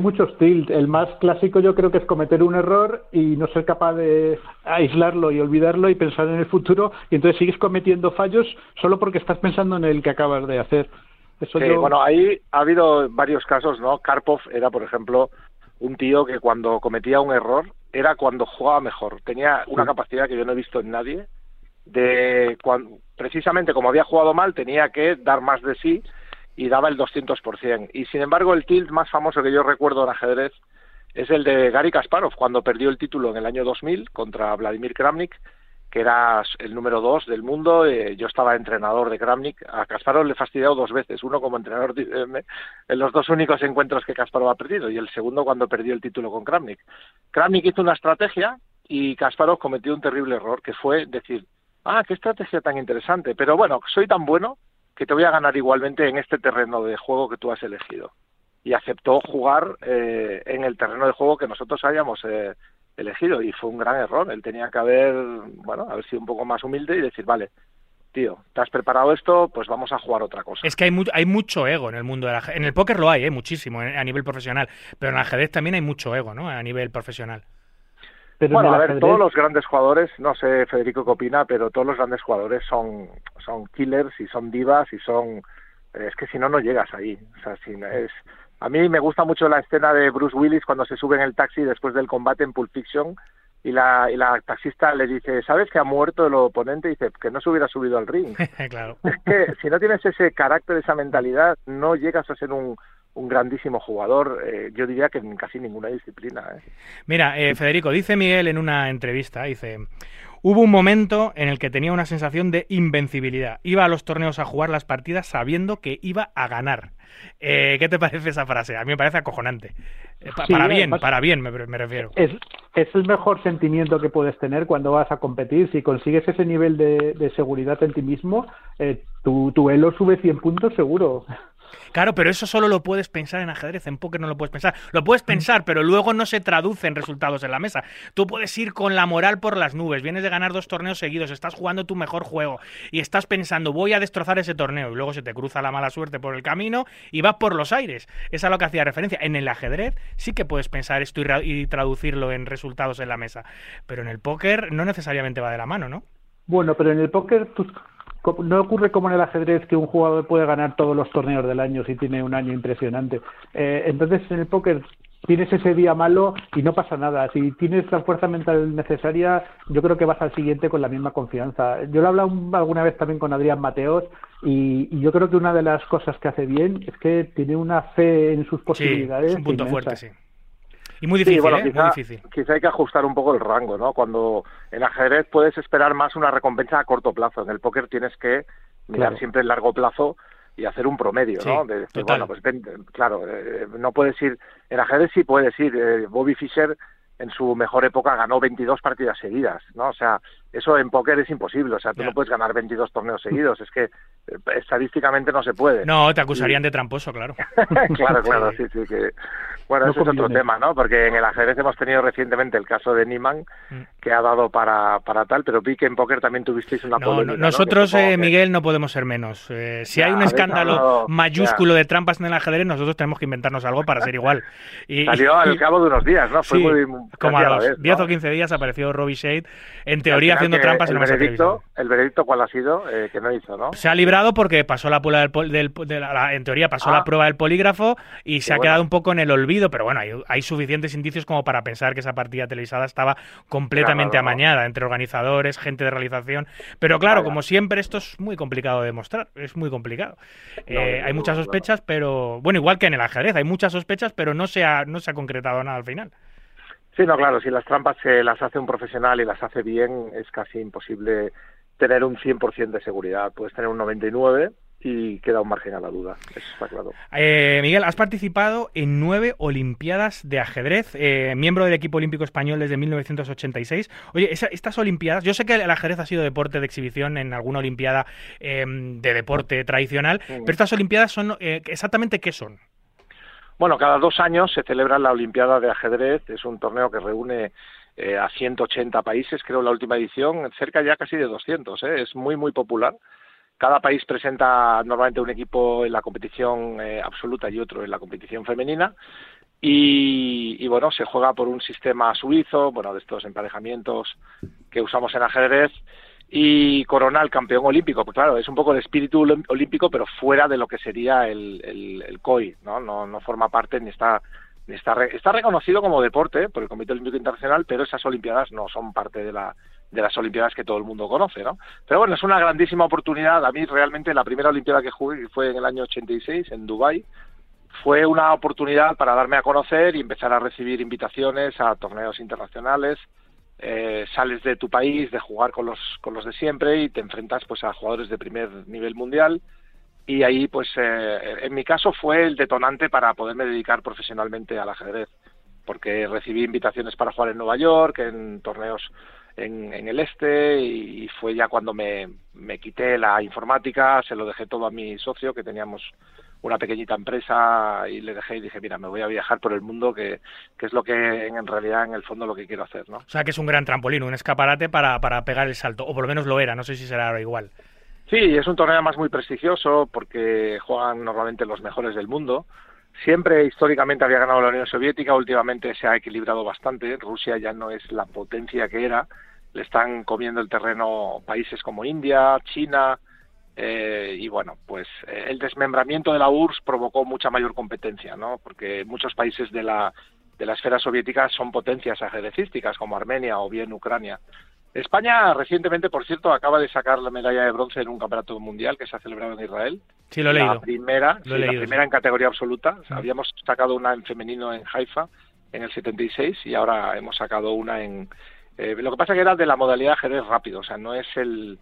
muchos tilt. El más clásico yo creo que es cometer un error y no ser capaz de aislarlo y olvidarlo y pensar en el futuro y entonces sigues cometiendo fallos solo porque estás pensando en el que acabas de hacer. Eso bueno, ahí ha habido varios casos, ¿no? Karpov era, por ejemplo, un tío que cuando cometía un error era cuando jugaba mejor. Tenía una capacidad que yo no he visto en nadie de cuando, precisamente como había jugado mal tenía que dar más de sí y daba el 200%. Y sin embargo, el tilt más famoso que yo recuerdo en ajedrez es el de Gary Kasparov, cuando perdió el título en el año 2000 contra Vladimir Kramnik, que era el número dos del mundo. Eh, yo estaba entrenador de Kramnik. A Kasparov le he fastidiado dos veces, uno como entrenador en los dos únicos encuentros que Kasparov ha perdido y el segundo cuando perdió el título con Kramnik. Kramnik hizo una estrategia y Kasparov cometió un terrible error, que fue decir, ah, qué estrategia tan interesante, pero bueno, soy tan bueno que te voy a ganar igualmente en este terreno de juego que tú has elegido. Y aceptó jugar eh, en el terreno de juego que nosotros hayamos eh, elegido y fue un gran error. Él tenía que haber, bueno, haber sido un poco más humilde y decir, vale, tío, ¿te has preparado esto? Pues vamos a jugar otra cosa. Es que hay, hay mucho ego en el mundo del ajedrez. En el póker lo hay, ¿eh? muchísimo, a nivel profesional. Pero en el ajedrez también hay mucho ego, ¿no? A nivel profesional bueno, a ver, todos los grandes jugadores, no sé Federico qué opina, pero todos los grandes jugadores son, son killers y son divas y son... Es que si no, no llegas ahí. O sea, si es... A mí me gusta mucho la escena de Bruce Willis cuando se sube en el taxi después del combate en Pulp Fiction y la, y la taxista le dice, ¿sabes que ha muerto el oponente? Y dice, que no se hubiera subido al ring. (laughs) claro. Es que si no tienes ese carácter, esa mentalidad, no llegas a ser un, un grandísimo jugador, eh, yo diría que en casi ninguna disciplina. ¿eh? Mira, eh, Federico, dice Miguel en una entrevista, dice, Hubo un momento en el que tenía una sensación de invencibilidad. Iba a los torneos a jugar las partidas sabiendo que iba a ganar. Eh, ¿Qué te parece esa frase? A mí me parece acojonante. Eh, pa- Sí, para bien, además- para bien me, me refiero. Es, es el mejor sentimiento que puedes tener cuando vas a competir. Si consigues ese nivel de, de seguridad en ti mismo, eh, tu, tu elo sube 100 puntos seguro. Claro, pero eso solo lo puedes pensar en ajedrez, en póker no lo puedes pensar. Lo puedes pensar, pero luego no se traduce en resultados en la mesa. Tú puedes ir con la moral por las nubes, vienes de ganar dos torneos seguidos, estás jugando tu mejor juego y estás pensando, voy a destrozar ese torneo, y luego se te cruza la mala suerte por el camino y vas por los aires. Es a lo que hacía referencia. En el ajedrez sí que puedes pensar esto y, ra- y traducirlo en resultados en la mesa, pero en el póker no necesariamente va de la mano, ¿no? Bueno, pero en el póker co- no ocurre como en el ajedrez que un jugador puede ganar todos los torneos del año si tiene un año impresionante. Eh, entonces en el póker tienes ese día malo y no pasa nada. Si tienes la fuerza mental necesaria, yo creo que vas al siguiente con la misma confianza. Yo lo he hablado un- alguna vez también con Adrián Mateos y, y yo creo que una de las cosas que hace bien es que tiene una fe en sus Sí, posibilidades. es un punto inmensa. fuerte, sí. Y muy difícil, sí, bueno, ¿eh? quizá, Muy difícil. quizá hay que ajustar un poco el rango, ¿no? Cuando en ajedrez puedes esperar más una recompensa a corto plazo. En el póker tienes que mirar Claro. siempre el largo plazo y hacer un promedio, Sí, ¿no? De decir, bueno, pues claro, eh, no puedes ir. En ajedrez sí puedes ir. eh, Bobby Fischer en su mejor época ganó 22 partidas seguidas, ¿no? O sea, eso en póker es imposible. O sea, tú Ya. no puedes ganar 22 torneos seguidos. Es que eh, estadísticamente no se puede. No, te acusarían de tramposo, claro. (laughs) claro, claro, sí, sí, que... Bueno, No ese es otro tema, ¿no? Porque en el ajedrez hemos tenido recientemente el caso de Niman, Mm. que ha dado para, para tal, pero vi que en póker también tuvisteis una No, polémica, no, ¿no? nosotros, eh, Miguel, no podemos ser menos. Eh, si Ya, hay un escándalo hablado- mayúsculo de trampas en el ajedrez, nosotros tenemos que inventarnos algo para ser igual. Y, (laughs) Salió al cabo de unos días, ¿no? Fue Sí, muy... como a los vez, 10 ¿no? o 15 días apareció Robbie Shade, en teoría haciendo en el la veredicto, televisiva. ¿El veredicto cuál ha sido? Eh, que no hizo, ¿no? Se ha librado porque pasó la prueba del, del- de la- la- en teoría pasó Ah. la prueba del polígrafo y se Qué ha bueno. quedado un poco en el olvido, pero bueno, hay, hay suficientes indicios como para pensar que esa partida televisada estaba completamente Claro, no. amañada entre organizadores, gente de realización. Pero claro, Vaya. como siempre, esto es muy complicado de demostrar, es muy complicado. Eh, No, hay muchas sospechas, pero bueno, igual que en el ajedrez, hay muchas sospechas, pero no se ha, no se ha concretado nada al final. Sí, no, claro, si las trampas se las hace un profesional y las hace bien, es casi imposible tener un 100% de seguridad. Puedes tener un 99 y queda un margen a la duda, eso está claro. Eh, Miguel, has participado en nueve Olimpiadas de ajedrez, eh, miembro del equipo olímpico español desde 1986. Oye, esa- estas Olimpiadas, yo sé que el ajedrez ha sido deporte de exhibición en alguna Olimpiada eh, de deporte tradicional, pero estas Olimpiadas son eh, exactamente qué son. Bueno, cada dos años se celebra la Olimpiada de Ajedrez, es un torneo que reúne eh, a 180 países, creo la última edición, cerca ya casi de 200, ¿eh? es muy, muy popular. Cada país presenta normalmente un equipo en la competición eh, absoluta y otro en la competición femenina. Y, y, bueno, se juega por un sistema suizo, bueno, de estos emparejamientos que usamos en ajedrez, y corona al campeón olímpico. Pues claro, es un poco el espíritu olímpico, pero fuera de lo que sería el, el, COI, ¿no? ¿no? No forma parte ni está ni está, re- está reconocido como deporte por el Comité Olímpico Internacional, pero esas Olimpiadas no son parte de la de las Olimpiadas que todo el mundo conoce, ¿no? Pero bueno, es una grandísima oportunidad. A mí realmente la primera Olimpiada que jugué fue en el año 86 en Dubái fue una oportunidad para darme a conocer y empezar a recibir invitaciones a torneos internacionales. Eh, sales de tu país, de jugar con los, con los de siempre y te enfrentas pues a jugadores de primer nivel mundial. Y ahí pues eh, en mi caso fue el detonante para poderme dedicar profesionalmente al ajedrez porque recibí invitaciones para jugar en Nueva York, en torneos en, en el este y fue ya cuando me, me quité la informática, se lo dejé todo a mi socio que teníamos una pequeñita empresa y le dejé y dije, mira, me voy a viajar por el mundo, que, que es lo que en, en realidad en el fondo lo que quiero hacer, ¿no? O sea, que es un gran trampolín, un escaparate para, para pegar el salto, o por lo menos lo era, no sé si será ahora igual. Sí, es un torneo además muy prestigioso porque juegan normalmente los mejores del mundo. Siempre históricamente había ganado la Unión Soviética, últimamente se ha equilibrado bastante. Rusia ya no es la potencia que era. Le están comiendo el terreno países como India, China, eh, y bueno, pues eh, el desmembramiento de la URSS provocó mucha mayor competencia, ¿no? Porque muchos países de la, de la esfera soviética son potencias ajedrecísticas, como Armenia o bien Ucrania. España recientemente, por cierto, acaba de sacar la medalla de bronce en un campeonato mundial que se ha celebrado en Israel. Sí, lo he la leído. primera, Lo he sí, la primera en categoría absoluta. O sea, Mm. habíamos sacado una en femenino en Haifa en el 76 y ahora hemos sacado una en, Eh, lo que pasa que era de la modalidad ajedrez rápido, o sea, no es el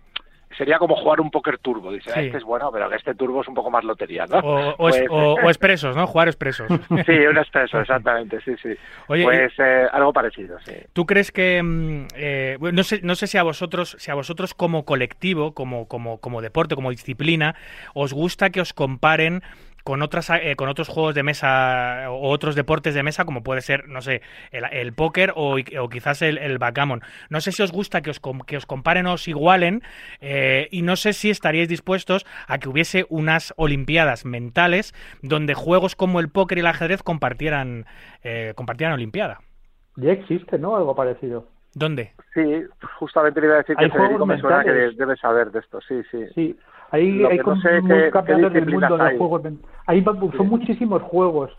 sería como jugar un póker turbo. Dice, Sí. este es bueno, pero este turbo es un poco más lotería, ¿no? O, o, Pues, es- o- o expresos, ¿no? Jugar expresos. (laughs) sí, un expreso, exactamente, sí, sí. Oye, pues eh, algo parecido, sí. ¿Tú crees que mm, eh, no sé no sé si a vosotros si a vosotros como colectivo, como como como deporte, como disciplina, os gusta que os comparen con otras eh, con otros juegos de mesa o otros deportes de mesa como puede ser no sé el, el póker o, o quizás el, el backgammon no sé si os gusta que os que os comparen o os igualen eh, y no sé si estaríais dispuestos a que hubiese unas olimpiadas mentales donde juegos como el póker y el ajedrez compartieran eh, compartieran olimpiada Ya existe, ¿no? Algo parecido. ¿dónde? Sí, justamente le iba a decir que Federico me suena que debe saber de esto, sí, sí. Sí, Lo hay no sé del mundo de hay. juegos. men- Hay, va- son muchísimos juegos.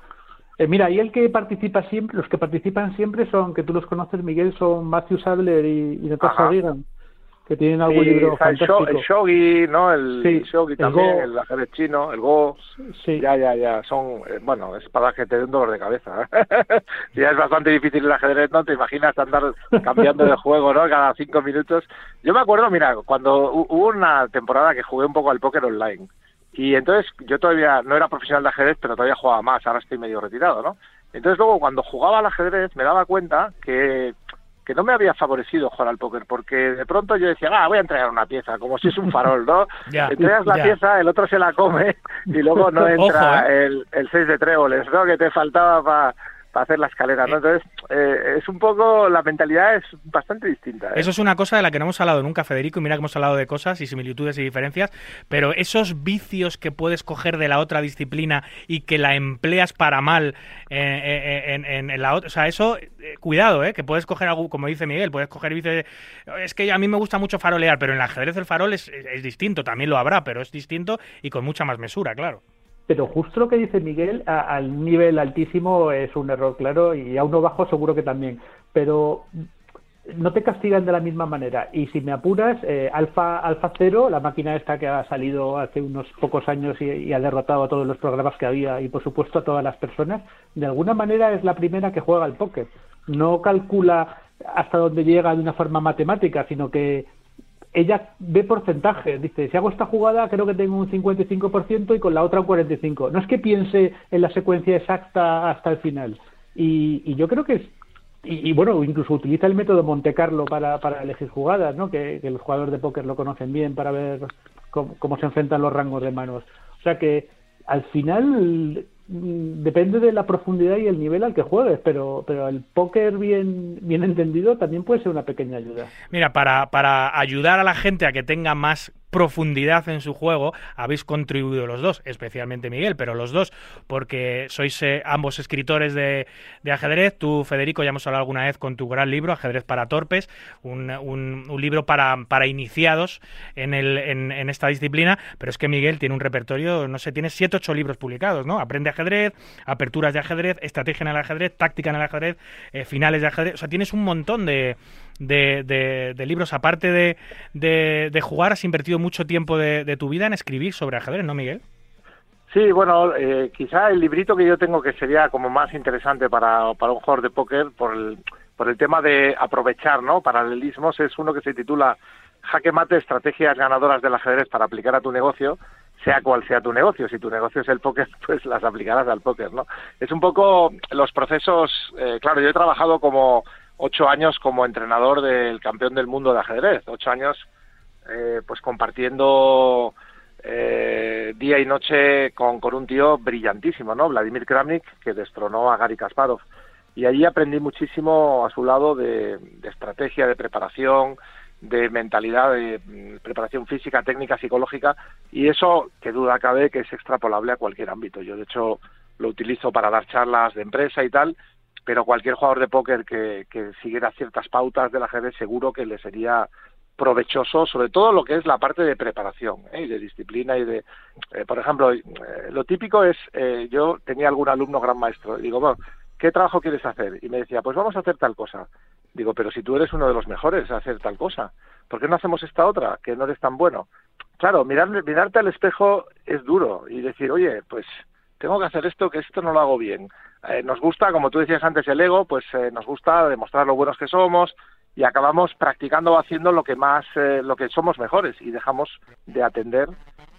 Eh, mira, ahí el que participa siempre, los que participan siempre son, que tú los conoces, Miguel, son Matthew Sadler y, y Natasha. Reagan, que tienen algún Sí, libro el, fantástico. el shogi, ¿no? El, Sí, el shogi el también, Go. el ajedrez chino, el go. Sí. Ya, ya, ya. Son, eh, bueno, es para que te den dolor de cabeza. ¿eh? (laughs) Ya es bastante difícil el ajedrez, ¿no? Te imaginas andar cambiando de juego, ¿no? Cada cinco minutos. Yo me acuerdo, mira, cuando hu- hubo una temporada que jugué un poco al póker online. Y entonces yo todavía no era profesional de ajedrez, pero todavía jugaba más. Ahora estoy medio retirado, ¿no? Entonces luego cuando jugaba al ajedrez me daba cuenta que que no me había favorecido jugar al póker, porque de pronto yo decía, ah, voy a entregar una pieza, como si es un farol, ¿no? (laughs) Ya, Entregas la pieza, el otro se la come y luego no (laughs) entra Ojo, ¿eh? el, el 6 de tréboles, ¿no? Que te faltaba para hacer la escalera, ¿no? Entonces, eh, es un poco, la mentalidad es bastante distinta. ¿eh? Eso es una cosa de la que no hemos hablado nunca, Federico, y mira que hemos hablado de cosas y similitudes y diferencias, pero esos vicios que puedes coger de la otra disciplina y que la empleas para mal eh, eh, en, en- en la otra, o sea, eso, cuidado, eh, que puedes coger algo, como dice Miguel, puedes coger vicios, de, es que a mí me gusta mucho farolear, pero en el ajedrez el farol es, es- es distinto, también lo habrá, pero es distinto y con mucha más mesura, claro. Pero justo lo que dice Miguel, al nivel altísimo es un error, claro, y a uno bajo seguro que también. Pero no te castigan de la misma manera. Y si me apuras, eh, Alfa, Alfa Cero, la máquina esta que ha salido hace unos pocos años y, y ha derrotado a todos los programas que había y por supuesto a todas las personas, de alguna manera es la primera que juega al póker. No calcula hasta dónde llega de una forma matemática, sino que ella ve porcentajes, dice, si hago esta jugada creo que tengo un 55% y con la otra un 45%. No es que piense en la secuencia exacta hasta el final. Y, yo creo que es, y, bueno, incluso utiliza el método Monte Carlo para, para elegir jugadas, ¿no? Que, los jugadores de póker lo conocen bien para ver cómo, se enfrentan los rangos de manos. O sea que al final depende de la profundidad y el nivel al que juegues, pero, pero el póker bien, bien entendido también puede ser una pequeña ayuda. Mira, para, para ayudar a la gente a que tenga más profundidad en su juego, habéis contribuido los dos, especialmente Miguel, pero los dos, porque sois eh, ambos escritores de, de ajedrez. Tú, Federico, ya hemos hablado alguna vez con tu gran libro, Ajedrez para Torpes, un, libro para, iniciados en, el, en, esta disciplina, pero es que Miguel tiene un repertorio, no sé, tiene siete, ocho libros publicados, ¿no? Aprende ajedrez, aperturas de ajedrez, estrategia en el ajedrez, táctica en el ajedrez, eh, finales de ajedrez, o sea, tienes un montón de, de, de- de libros, aparte de, de, jugar, has invertido mucho tiempo de, de tu vida en escribir sobre ajedrez, ¿no, Miguel? Sí, bueno, eh, quizá el librito que yo tengo que sería como más interesante para, para un jugador de póker por el, por el tema de aprovechar, ¿no? Paralelismos es uno que se titula Jaque Mate, estrategias ganadoras del ajedrez para aplicar a tu negocio, sea cual sea tu negocio. Si tu negocio es el póker, (laughs) pues las aplicarás al póker, ¿no? Es un poco los procesos, eh, claro, yo he trabajado como ocho años como entrenador del campeón del mundo de ajedrez, ocho años eh, pues compartiendo eh, día y noche con, con un tío brillantísimo, ¿no? Vladimir Kramnik, que destronó a Gary Kasparov. Y allí aprendí muchísimo a su lado de, de estrategia, de preparación, de mentalidad, de mm, preparación física, técnica, psicológica, y eso, que duda cabe, que es extrapolable a cualquier ámbito. Yo, de hecho, lo utilizo para dar charlas de empresa y tal, pero cualquier jugador de póker que, siguiera ciertas pautas del ajedrez seguro que le sería provechoso, sobre todo lo que es la parte de preparación ¿eh? y de disciplina y de, eh, por ejemplo, eh, lo típico es, eh, yo tenía algún alumno gran maestro, digo, bueno, ¿qué trabajo quieres hacer? Y me decía, pues vamos a hacer tal cosa. Digo, pero si tú eres uno de los mejores a hacer tal cosa, ¿por qué no hacemos esta otra, que no eres tan bueno? Claro, mirar, mirarte al espejo es duro y decir, oye, pues tengo que hacer esto, que esto no lo hago bien. Eh, nos gusta, como tú decías antes, el ego, pues eh, nos gusta demostrar lo buenos que somos y acabamos practicando o haciendo lo que más, eh, lo que somos mejores y dejamos de atender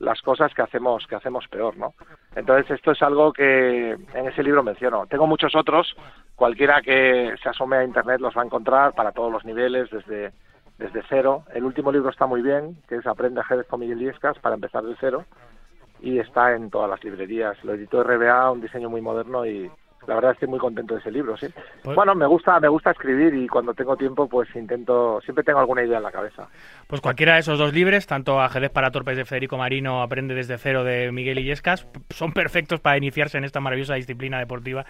las cosas que hacemos, que hacemos peor, ¿no? Entonces esto es algo que en ese libro menciono. Tengo muchos otros, cualquiera que se asome a internet los va a encontrar para todos los niveles, desde, desde cero. El último libro está muy bien, que es Aprende ajedrez con Miguel Liescas, para empezar de cero, y está en todas las librerías. Lo editó RBA, un diseño muy moderno y, la verdad estoy muy contento de ese libro, sí. Pues- bueno, me gusta, me gusta escribir y cuando tengo tiempo, pues intento, siempre tengo alguna idea en la cabeza. Pues cualquiera de esos dos libros, tanto Ajedrez para Torpes de Federico Marino, Aprende desde cero de Miguel Illescas, son perfectos para iniciarse en esta maravillosa disciplina deportiva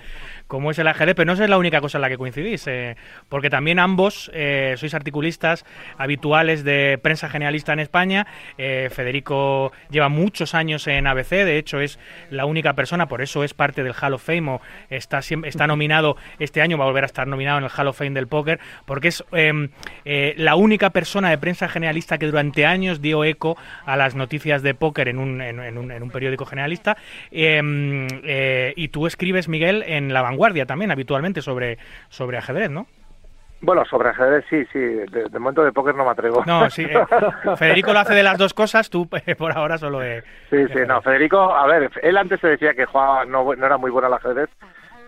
como es el ajedrez. Pero no es la única cosa en la que coincidís, eh, porque también ambos eh, sois articulistas habituales de prensa generalista en España. Eh, Federico lleva muchos años en ABC, de hecho es la única persona, por eso es parte del Hall of Fame, o está, está nominado este año, va a volver a estar nominado en el Hall of Fame del póker, porque es eh, eh, la única persona de prensa generalista que durante años dio eco a las noticias de póker en un, en, en un, en un periódico generalista. Eh, eh, y tú escribes, Miguel, en La Vanguardia también, habitualmente, sobre, sobre ajedrez, ¿no? Bueno, sobre ajedrez sí, sí. De, de momento de póker no me atrevo. No, sí. eh, Federico lo hace de las dos cosas, tú (laughs) eh, por ahora solo de... Sí, sí, no, Federico, a ver, él antes se decía que jugaba, no, no era muy bueno al ajedrez,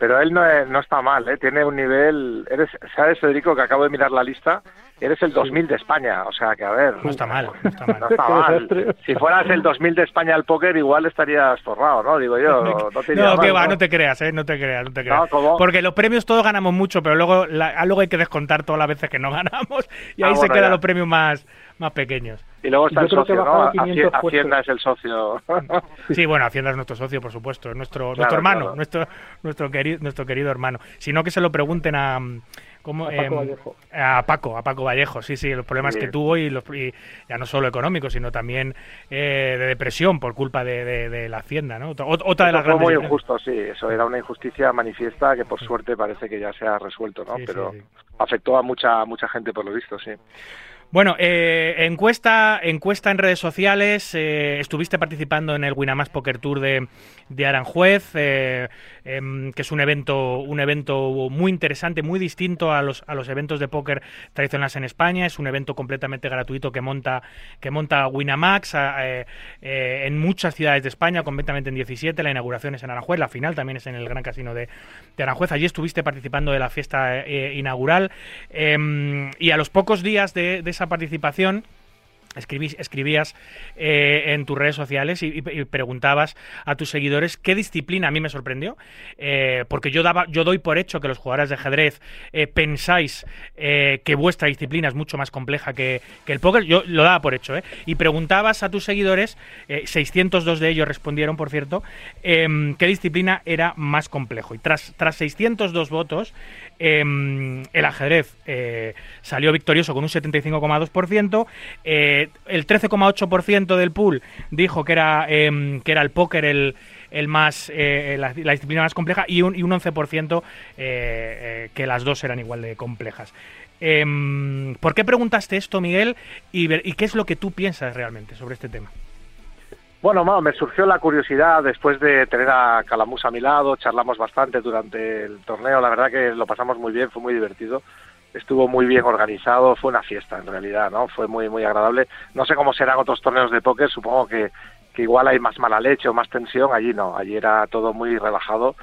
pero él no, es- no está mal, ¿eh? tiene un nivel, eres, sabes Federico que acabo de mirar la lista, eres el 2000 de España, o sea que a ver, No está mal, no está mal. no está (laughs) Qué mal. desastre. Si fueras el 2000 de España al póker igual estarías forrado, ¿no? Digo yo, no, te iría No, mal, que va, ¿no? no te creas, ¿eh? No te creas, no te creas. No, ¿cómo? Porque los premios todos ganamos mucho, pero luego, la- luego hay que descontar todas las veces que no (laughs) ganamos y ahí Ah, se quedan ya. los premios más, más pequeños. Y luego está Yo el socio, ¿no? 500 Haci- Hacienda puestos. es el socio. (laughs) Sí, bueno, Hacienda es nuestro socio, por supuesto, es nuestro, nuestro Claro, hermano, claro. nuestro nuestro querido, nuestro querido hermano. Si no, que se lo pregunten a... mm, ¿cómo, A Paco em, Vallejo. a Paco, a Paco Vallejo, sí, sí, los problemas Sí. que tuvo y, los, y ya no solo económicos, sino también eh, de depresión por culpa de, de- de la Hacienda, ¿no? Otra, otra de las fue grandes muy injusto, sí. Eso era una injusticia manifiesta que por suerte parece que ya se ha resuelto, ¿no? Sí, sí, Pero sí. afectó a mucha mucha gente por lo visto, sí. Bueno, eh, encuesta, encuesta en redes sociales. eh, estuviste participando en el Winamax Poker Tour de, de Aranjuez, eh, em, que es un evento, un evento muy interesante, muy distinto a los, a los eventos de póker tradicionales en España. Es un evento completamente gratuito que monta, que monta Winamax eh, eh, en muchas ciudades de España, completamente en 17. La inauguración es en Aranjuez, la final también es en el Gran Casino de, de Aranjuez. Allí estuviste participando de la fiesta eh, inaugural em, y a los pocos días de, de esa participación escribías eh, en tus redes sociales y, preguntabas a tus seguidores qué disciplina a mí me sorprendió eh, porque yo daba yo doy por hecho que los jugadores de ajedrez eh, pensáis que vuestra disciplina es mucho más compleja que, que el póker. Yo lo daba por hecho y preguntabas a tus seguidores eh, 602 de ellos respondieron por cierto em, qué disciplina era más complejo. Y tras tras 602 votos em, el ajedrez eh, salió victorioso con un 75,2%. eh, el 13,8% del pool dijo que era, em, que era el póker el, el más eh, la, disciplina más compleja y un, y un 11% eh, eh, que las dos eran igual de complejas. Em, ¿Por qué preguntaste esto, Miguel? Y, ¿Y qué es lo que tú piensas realmente sobre este tema? Bueno, Mao, me surgió la curiosidad después de tener a Calamus a mi lado, charlamos bastante durante el torneo, la verdad que lo pasamos muy bien, fue muy divertido, estuvo muy bien organizado, fue una fiesta en realidad, ¿no? Fue muy muy agradable. No sé cómo serán otros torneos de póker, supongo que, que igual hay más mala leche o más tensión, allí no, allí era todo muy relajado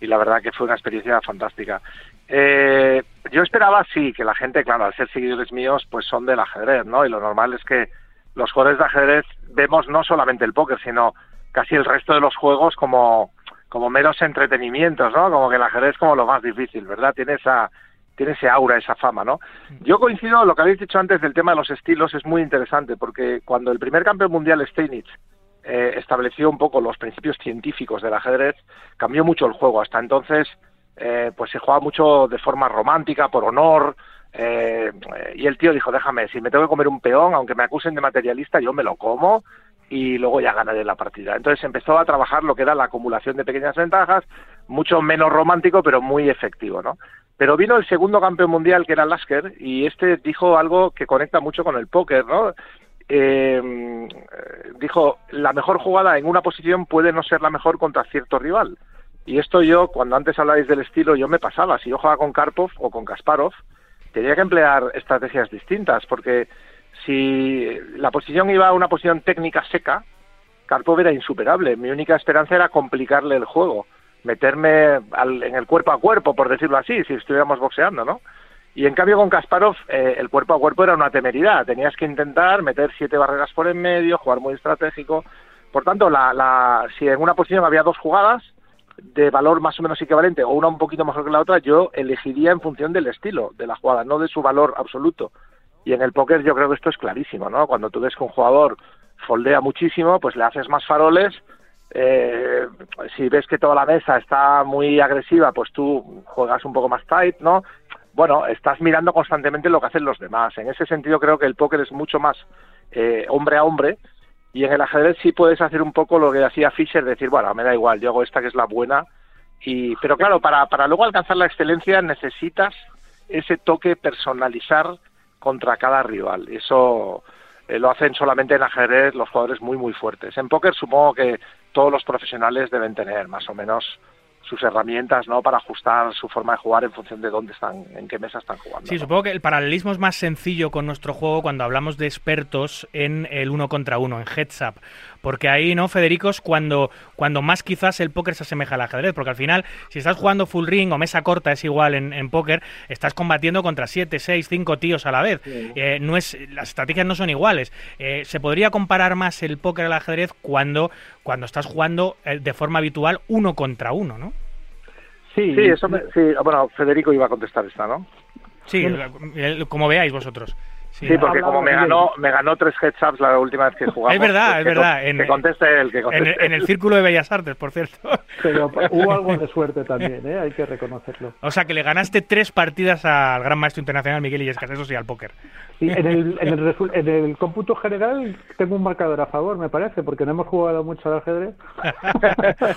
y la verdad que fue una experiencia fantástica. Eh, yo esperaba, sí, que la gente, claro, al ser seguidores míos, pues son del ajedrez, ¿no? Y lo normal es que los jugadores de ajedrez vemos no solamente el póker, sino casi el resto de los juegos como, como meros entretenimientos, ¿no? Como que el ajedrez es como lo más difícil, ¿verdad? Tiene esa, tiene ese aura, esa fama, ¿no? Yo coincido, lo que habéis dicho antes del tema de los estilos es muy interesante, porque cuando el primer campeón mundial Steinitz eh, estableció un poco los principios científicos del ajedrez, cambió mucho el juego. Hasta entonces, eh, pues se jugaba mucho de forma romántica, por honor, eh, y el tío dijo, déjame, si me tengo que comer un peón, aunque me acusen de materialista, yo me lo como y luego ya ganaré la partida. Entonces empezó a trabajar lo que era la acumulación de pequeñas ventajas, mucho menos romántico, pero muy efectivo, ¿no? Pero vino el segundo campeón mundial, que era Lasker, y este dijo algo que conecta mucho con el póker, ¿no? Eh, dijo, la mejor jugada en una posición puede no ser la mejor contra cierto rival. Y esto yo, cuando antes hablabais del estilo, yo me pasaba. Si yo jugaba con Karpov o con Kasparov, tenía que emplear estrategias distintas, porque si la posición iba a una posición técnica seca, Karpov era insuperable. Mi única esperanza era complicarle el juego, meterme en el cuerpo a cuerpo, por decirlo así, si estuviéramos boxeando, ¿no? Y en cambio con Kasparov eh, el cuerpo a cuerpo era una temeridad. Tenías que intentar meter siete barreras por en medio, jugar muy estratégico. Por tanto, la, la, si en una posición había dos jugadas de valor más o menos equivalente o una un poquito mejor que la otra, yo elegiría en función del estilo de la jugada, no de su valor absoluto. Y en el póker yo creo que esto es clarísimo, ¿no? Cuando tú ves que un jugador foldea muchísimo, pues le haces más faroles. Eh, si ves que toda la mesa está muy agresiva, pues tú juegas un poco más tight, ¿no? Bueno, estás mirando constantemente lo que hacen los demás. En ese sentido creo que el póker es mucho más eh, hombre a hombre y en el ajedrez sí puedes hacer un poco lo que hacía Fischer, decir, bueno, me da igual, yo hago esta que es la buena. Y, pero claro, para, para luego alcanzar la excelencia necesitas ese toque personalizar contra cada rival. Eso eh, lo hacen solamente en ajedrez los jugadores muy, muy fuertes. En póker supongo que todos los profesionales deben tener más o menos sus herramientas ¿no? para ajustar su forma de jugar en función de dónde están, en qué mesa están jugando. Sí, supongo que el paralelismo es más sencillo con nuestro juego cuando hablamos de expertos en el uno contra uno, en heads up. Porque ahí, ¿no, Federico? Es cuando, cuando más quizás el póker se asemeja al ajedrez. Porque al final, si estás jugando full ring o mesa corta, es igual en, en póker, estás combatiendo contra 7, 6, 5 tíos a la vez. Eh, no es, las estrategias no son iguales. Eh, se podría comparar más el póker al ajedrez cuando, cuando estás jugando eh, de forma habitual uno contra uno, ¿no? Sí, sí, eso sí, bueno, Federico iba a contestar esta, ¿no? Sí, como veáis vosotros. Sí, porque como me ganó, me ganó tres heads ups la última vez que jugamos. Es verdad, pues es verdad. En, que conteste él, que conteste en, el, Círculo de Bellas Artes, por cierto. (laughs) Pero hubo algo de suerte también, ¿eh? hay que reconocerlo. O sea, que le ganaste tres partidas al gran maestro internacional Miguel Illescas, eso sí, al póker. Y en el, en, el en el cómputo general tengo un marcador a favor, me parece, porque no hemos jugado mucho al ajedrez.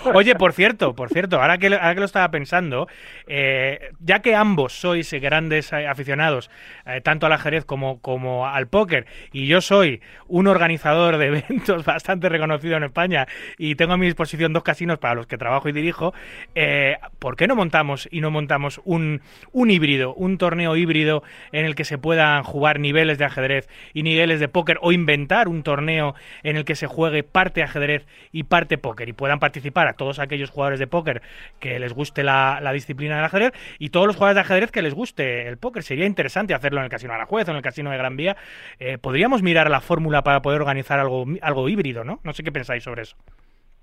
(laughs) Oye, por cierto, por cierto, ahora que, ahora que lo estaba pensando, eh, ya que ambos sois grandes aficionados, eh, tanto al ajedrez como, como al póker, y yo soy un organizador de (laughs) eventos bastante reconocido en España y tengo a mi disposición dos casinos para los que trabajo y dirijo, eh, ¿por qué no montamos y no montamos un, un híbrido, un torneo híbrido en el que se puedan jugar niveles de ajedrez y niveles de póker o inventar un torneo en el que se juegue parte ajedrez y parte póker y puedan participar a todos aquellos jugadores de póker que les guste la, disciplina del ajedrez y todos los jugadores de ajedrez que les guste el póker. Sería interesante hacerlo en el Casino de la Juez o en el Casino de Gran Vía eh, podríamos mirar la fórmula para poder organizar algo, algo híbrido, ¿no? No sé qué pensáis sobre eso.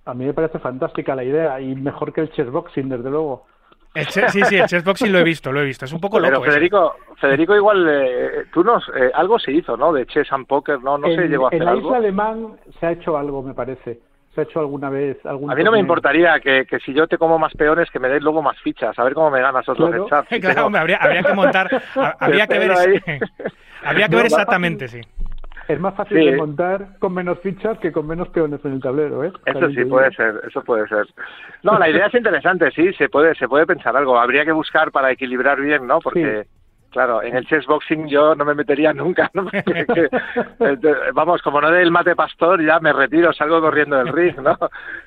A mí me parece fantástica la idea y mejor que el chessboxing, desde luego. sí, sí, el chessboxing lo he visto, lo he visto. Es un poco loco. Pero Federico, Federico igual, eh, tú nos, eh, algo se hizo, ¿no? De chess and poker, ¿no? No se llegó a hacer En la isla de alemán se ha hecho algo, me parece. ¿Se ha hecho alguna vez? Algún a mí no me importaría que, que, si yo te como más peones, que me des luego más fichas, a ver cómo me ganas otros claro. (laughs) claro, hombre, habría, habría, que montar, (laughs) habría que ver, (laughs) habría que ver exactamente, sí. Es más fácil de montar con menos fichas que con menos peones en el tablero, ¿eh? Eso sí puede ser, eso puede ser. No, la idea es interesante, sí, se puede, se puede pensar algo. Habría que buscar para equilibrar bien, ¿no? Porque Claro, en el chessboxing yo no me metería (laughs) nunca. ¿no? (laughs) Vamos, como no del mate pastor, ya me retiro, salgo corriendo del ring, ¿no?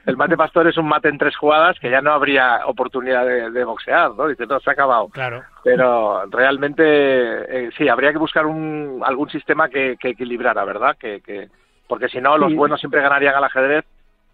El mate pastor es un mate en tres jugadas que ya no habría oportunidad de, boxear, ¿no? Dice, no, se ha acabado. Claro. Pero realmente, eh, sí, habría que buscar un, algún sistema que, que equilibrara, ¿verdad? Que, que, porque si no, los buenos siempre ganarían al ajedrez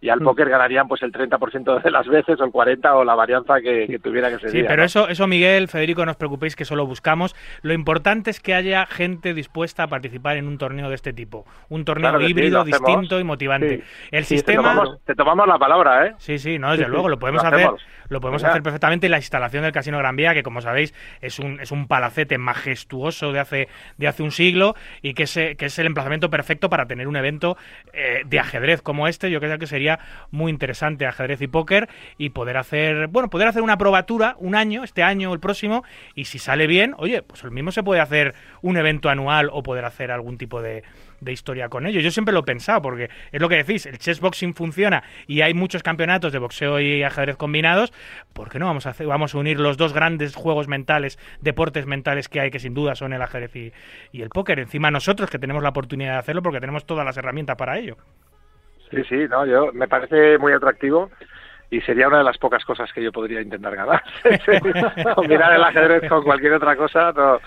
y al mm. póker ganarían pues el 30% de las veces o el 40 o la varianza que, tuviera que ser. Sí, pero eso, eso Miguel, Federico, no os preocupéis que solo buscamos. Lo importante es que haya gente dispuesta a participar en un torneo de este tipo, un torneo híbrido, distinto y motivante. El sistema te tomamos, la palabra, ¿eh? Sí, sí, no, desde luego lo podemos hacer. Lo podemos hacer perfectamente. La instalación del Casino Gran Vía, que como sabéis es un, es un palacete majestuoso de hace, de hace un siglo y que es, que es el emplazamiento perfecto para tener un evento eh, de ajedrez como este. Yo creo que sería muy interesante ajedrez y póker y poder hacer, bueno, poder hacer una probatura un año, este año o el próximo, y si sale bien, oye, pues el mismo se puede hacer un evento anual o poder hacer algún tipo de, historia con ello. Yo siempre lo he pensado, porque es lo que decís, el chess boxing funciona y hay muchos campeonatos de boxeo y ajedrez combinados, ¿por qué no vamos a, hacer, vamos a unir los dos grandes juegos mentales, deportes mentales que hay, que sin duda son el ajedrez y, y el póker? Encima nosotros que tenemos la oportunidad de hacerlo porque tenemos todas las herramientas para ello. Sí, sí, no, yo me parece muy atractivo y sería una de las pocas cosas que yo podría intentar ganar. (laughs) Combinar el ajedrez con cualquier otra cosa, no,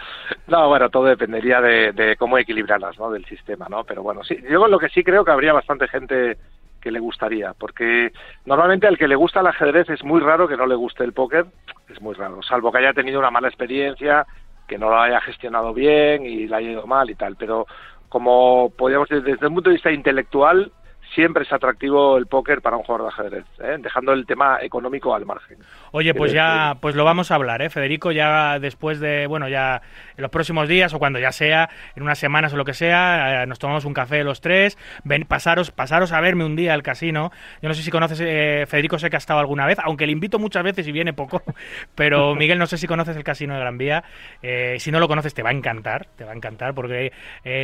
no bueno, todo dependería de, de cómo equilibrarlas, ¿no? Del sistema, ¿no? Pero bueno, sí, yo lo que sí creo que habría bastante gente que le gustaría, porque normalmente al que le gusta el ajedrez es muy raro que no le guste el póker, es muy raro, salvo que haya tenido una mala experiencia, que no lo haya gestionado bien y le haya ido mal y tal, pero como podríamos decir, desde el punto de vista intelectual, siempre es atractivo el póker para un jugador de ajedrez, ¿eh? dejando el tema económico al margen. Oye, pues ya pues lo vamos a hablar, ¿eh? Federico, ya después de, bueno, ya en los próximos días o cuando ya sea, en unas semanas o lo que sea, eh, nos tomamos un café los tres, ven, pasaros, pasaros a verme un día al casino. Yo no sé si conoces, eh, Federico sé que ha estado alguna vez, aunque le invito muchas veces y viene poco, (laughs) pero Miguel, no sé si conoces el casino de Gran Vía. Eh, si no lo conoces, te va a encantar, te va a encantar, porque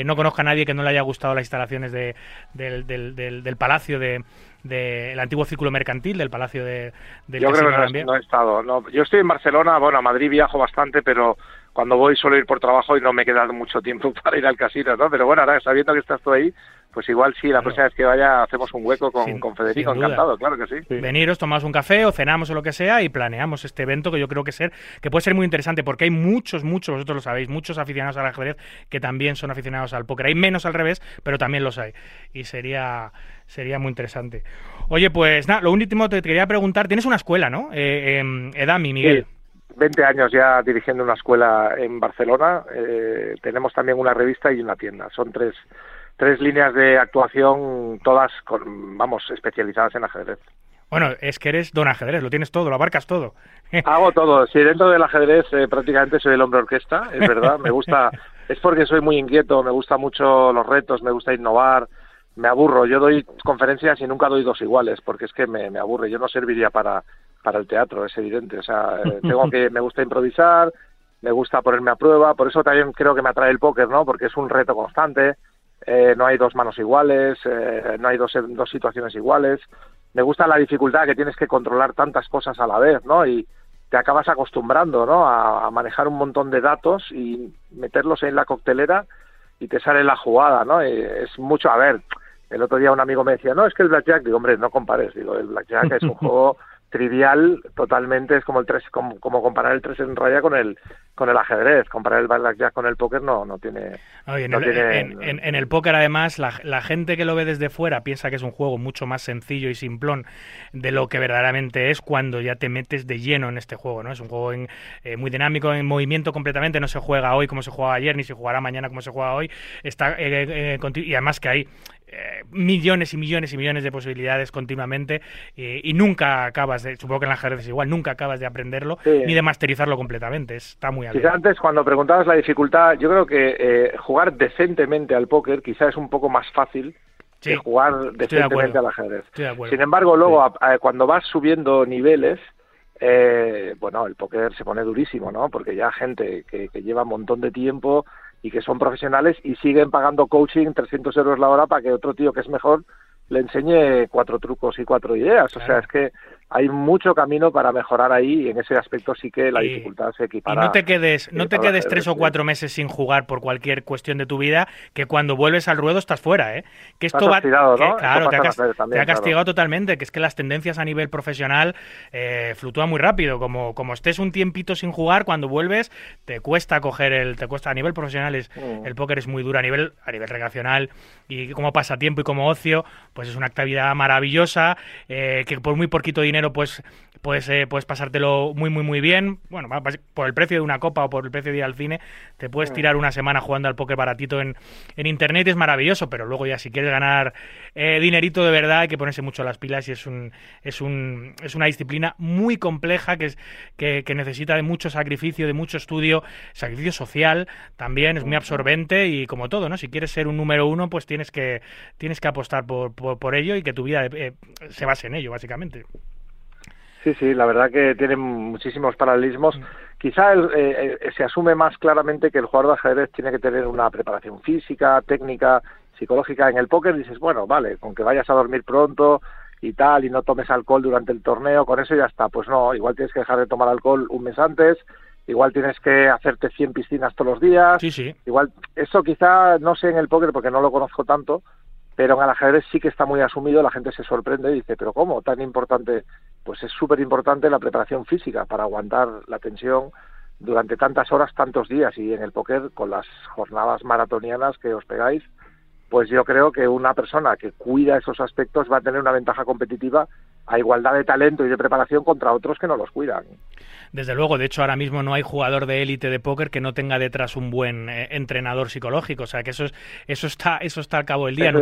no conozco a nadie que no le haya gustado las instalaciones de, del, del, del palacio de del antiguo círculo mercantil del Palacio de, del Yo creo que no, he estado. No. Yo estoy en Barcelona, bueno, a Madrid viajo bastante, pero cuando voy suelo ir por trabajo y no me queda mucho tiempo (laughs) para ir al casino, ¿no? Pero bueno, ahora sabiendo que estás tú ahí, pues igual sí, la próxima vez que vaya hacemos un hueco con, con Federico, encantado, claro que sí. Veniros, tomamos un café o cenamos o lo que sea y planeamos este evento que yo creo que ser que puede ser muy interesante porque hay muchos, muchos, vosotros lo sabéis, muchos aficionados al ajedrez que también son aficionados al póker. Hay menos al revés, pero también los hay. Y sería sería muy interesante. Oye, pues nada, lo último te quería preguntar, tienes una escuela, ¿no? Eh, Edami, Miguel. Sí. 20 años ya dirigiendo una escuela en Barcelona. Eh, tenemos también una revista y una tienda. Son tres, tres líneas de actuación, todas, con, vamos, especializadas en ajedrez. Bueno, es que eres don ajedrez, lo tienes todo, lo abarcas todo. (laughs) Hago todo. Sí, dentro del ajedrez eh, prácticamente soy el hombre orquesta, es verdad. Me gusta, es porque soy muy inquieto, me gusta mucho los retos, me gusta innovar, me aburro. Yo doy conferencias y nunca doy dos iguales, porque es que me, me aburre. Yo no serviría para, para el teatro, es evidente. O sea, (laughs) eh, tengo que, me gusta improvisar, me gusta ponerme a prueba, por eso también creo que me atrae el póker, ¿no? Porque es un reto constante, eh, no hay dos manos iguales, eh, no hay dos, dos situaciones iguales. Me gusta la dificultad que tienes que controlar tantas cosas a la vez, ¿no? Y te acabas acostumbrando, ¿no? A, a manejar un montón de datos y meterlos en la coctelera y te sale la jugada, ¿no? Y es mucho, a ver, el otro día un amigo me decía, no, es que el blackjack, digo, hombre, no compares, digo, el blackjack es un (laughs) juego trivial totalmente, es como el tres, como, como comparar el 3 en raya con el con el ajedrez, comparar el blackjack con el póker no, no tiene... en, el, en, el póker además la, la, gente que lo ve desde fuera piensa que es un juego mucho más sencillo y simplón de lo que verdaderamente es cuando ya te metes de lleno en este juego, ¿no? Es un juego en, eh, muy dinámico, en movimiento completamente, no se juega hoy como se juega ayer, ni se jugará mañana como se juega hoy, está eh, eh, y además que hay eh, millones y millones y millones de posibilidades continuamente eh, y nunca acabas de, supongo que en la ajedrez es igual, nunca acabas de aprenderlo ni de masterizarlo completamente, está muy Quizá antes cuando preguntabas la dificultad, yo creo que eh, jugar decentemente al póker quizá es un poco más fácil que jugar decentemente al ajedrez. Sin embargo, luego cuando vas subiendo niveles, bueno, el póker se pone durísimo, ¿no? Porque ya gente que, que lleva un montón de tiempo y que son profesionales y siguen pagando coaching 300 euros la hora para que otro tío que es mejor le enseñe cuatro trucos y cuatro ideas. O sea, es que hay mucho camino para mejorar ahí y en ese aspecto sí que la dificultad se equipara. Y no te quedes, no te quedes tres o cuatro meses sin jugar por cualquier cuestión de tu vida, que cuando vuelves al ruedo estás fuera, ¿eh? Que esto va, claro, te ha, castigado totalmente, que es que las tendencias a nivel profesional eh, fluctúan muy rápido, como, como estés un tiempito sin jugar, cuando vuelves te cuesta coger el, te cuesta a nivel profesional es, mm. el póker es muy duro a nivel, a nivel recreacional y como pasatiempo y como ocio, pues es una actividad maravillosa, eh, que por muy poquito dinero pues puedes, eh, puedes pasártelo muy, muy, muy bien. Bueno, por el precio de una copa o por el precio de ir al cine, te puedes mm. tirar una semana jugando al póker baratito en, en internet, es maravilloso, pero luego ya si quieres ganar eh, dinerito de verdad hay que ponerse mucho las pilas y es, un, es, un, es una disciplina muy compleja que, es, que, que necesita de mucho sacrificio, de mucho estudio, sacrificio social también, es muy absorbente y como todo, ¿no? Si quieres ser un número uno, pues tienes que, tienes que apostar por, por, ello y que tu vida eh, se base en ello, básicamente. Sí, sí, la verdad que tiene muchísimos paralelismos. Mm. Quizá eh, eh, se asume más claramente que el jugador de ajedrez tiene que tener una preparación física, técnica, psicológica. En el póker dices, bueno, vale, con que vayas a dormir pronto y tal, y no tomes alcohol durante el torneo, con eso ya está. Pues no, igual tienes que dejar de tomar alcohol un mes antes, igual tienes que hacerte 100 piscinas todos los días. Sí, sí. Igual, eso quizá no sé en el póker porque no lo conozco tanto, pero en el ajedrez sí que está muy asumido, la gente se sorprende y dice, pero ¿cómo? Tan importante, pues es súper importante la preparación física para aguantar la tensión durante tantas horas, tantos días y en el póker con las jornadas maratonianas que os pegáis, pues yo creo que una persona que cuida esos aspectos va a tener una ventaja competitiva a igualdad de talento y de preparación contra otros que no los cuidan. Desde luego, de hecho, ahora mismo no hay jugador de élite de póker que no tenga detrás un buen eh, entrenador psicológico. O sea, que eso es, eso está, eso está al cabo del día.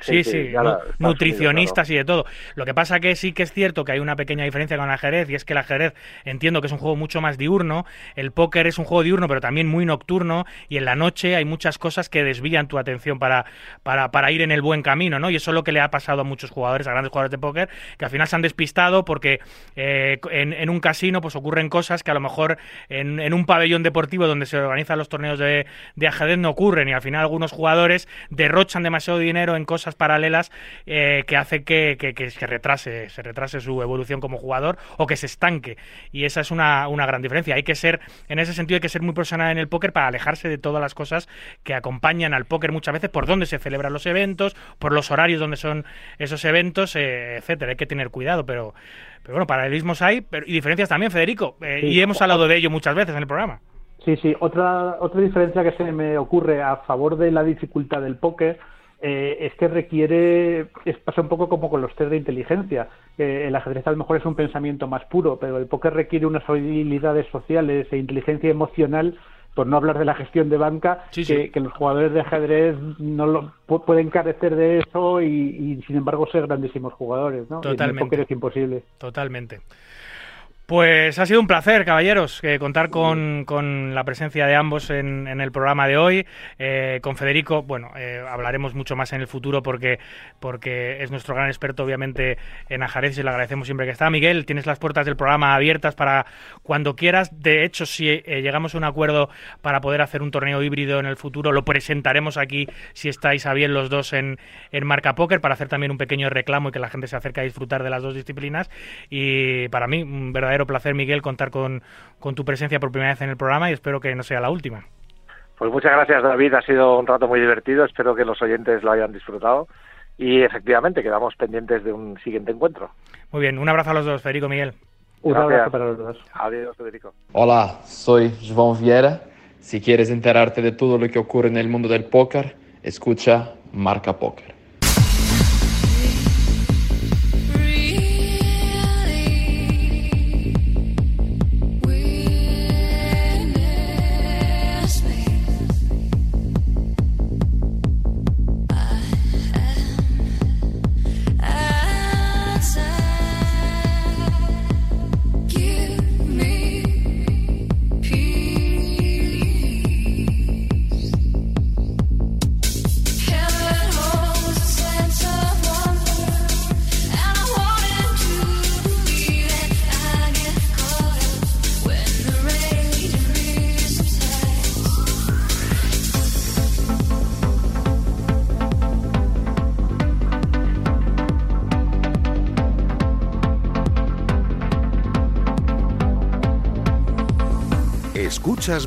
sí, sí, nutricionistas y de todo. Lo que pasa que sí que es cierto que hay una pequeña diferencia con el ajedrez y es que el ajedrez entiendo que es un juego mucho más diurno. El póker es un juego diurno, pero también muy nocturno y en la noche hay muchas cosas que desvían tu atención para, para, para ir en el buen camino, ¿no? Y eso es lo que le ha pasado a muchos jugadores, a grandes jugadores de póker, que al final se han despistado porque eh, en, un casino pues ocurre ocurren cosas que a lo mejor en, un pabellón deportivo donde se organizan los torneos de, ajedrez no ocurren y al final algunos jugadores derrochan demasiado dinero en cosas paralelas eh, que hace que, que, retrase, se retrase su evolución como jugador o que se estanque. Y esa es una, una gran diferencia. Hay que ser, en ese sentido, hay que ser muy profesional en el póker para alejarse de todas las cosas que acompañan al póker muchas veces por dónde se celebran los eventos, por los horarios donde son esos eventos, eh, etcétera. Hay que tener cuidado, pero pero bueno, paralelismos hay pero, y diferencias también, Federico. Eh, y hemos hablado de ello muchas veces en el programa. Sí, sí. Otra, otra diferencia que se me ocurre a favor de la dificultad del póker eh, es que requiere, es, pasa un poco como con los test de inteligencia. el ajedrez a lo mejor es un pensamiento más puro, pero el póker requiere unas habilidades sociales e inteligencia emocional por no hablar de la gestión de banca, Que, los jugadores de ajedrez no lo, pueden carecer de eso y, sin embargo ser grandísimos jugadores, ¿no? Totalmente. es imposible. Totalmente. Pues ha sido un placer, caballeros, eh, contar con, con, la presencia de ambos en, en el programa de hoy. Eh, con Federico, bueno, eh, hablaremos mucho más en el futuro porque, porque es nuestro gran experto, obviamente, en ajedrez y le agradecemos siempre que está. Miguel, tienes las puertas del programa abiertas para cuando quieras. De hecho, si llegamos a un acuerdo para poder hacer un torneo híbrido en el futuro, lo presentaremos aquí, si estáis a bien los dos en, en Marca Póker, para hacer también un pequeño reclamo y que la gente se acerque a disfrutar de las dos disciplinas. Y para mí, un verdadero placer, Miguel, contar con, con tu presencia por primera vez en el programa y espero que no sea la última. Pues muchas gracias, David. Ha sido un rato muy divertido. Espero que los oyentes lo hayan disfrutado. Y efectivamente, quedamos pendientes de un siguiente encuentro. Muy bien, un abrazo a los dos, Federico Miguel. Un abrazo para los dos. Adiós, Federico. Hola, soy João Vieira. Si quieres enterarte de todo lo que ocurre en el mundo del póker, escucha Marca Póker.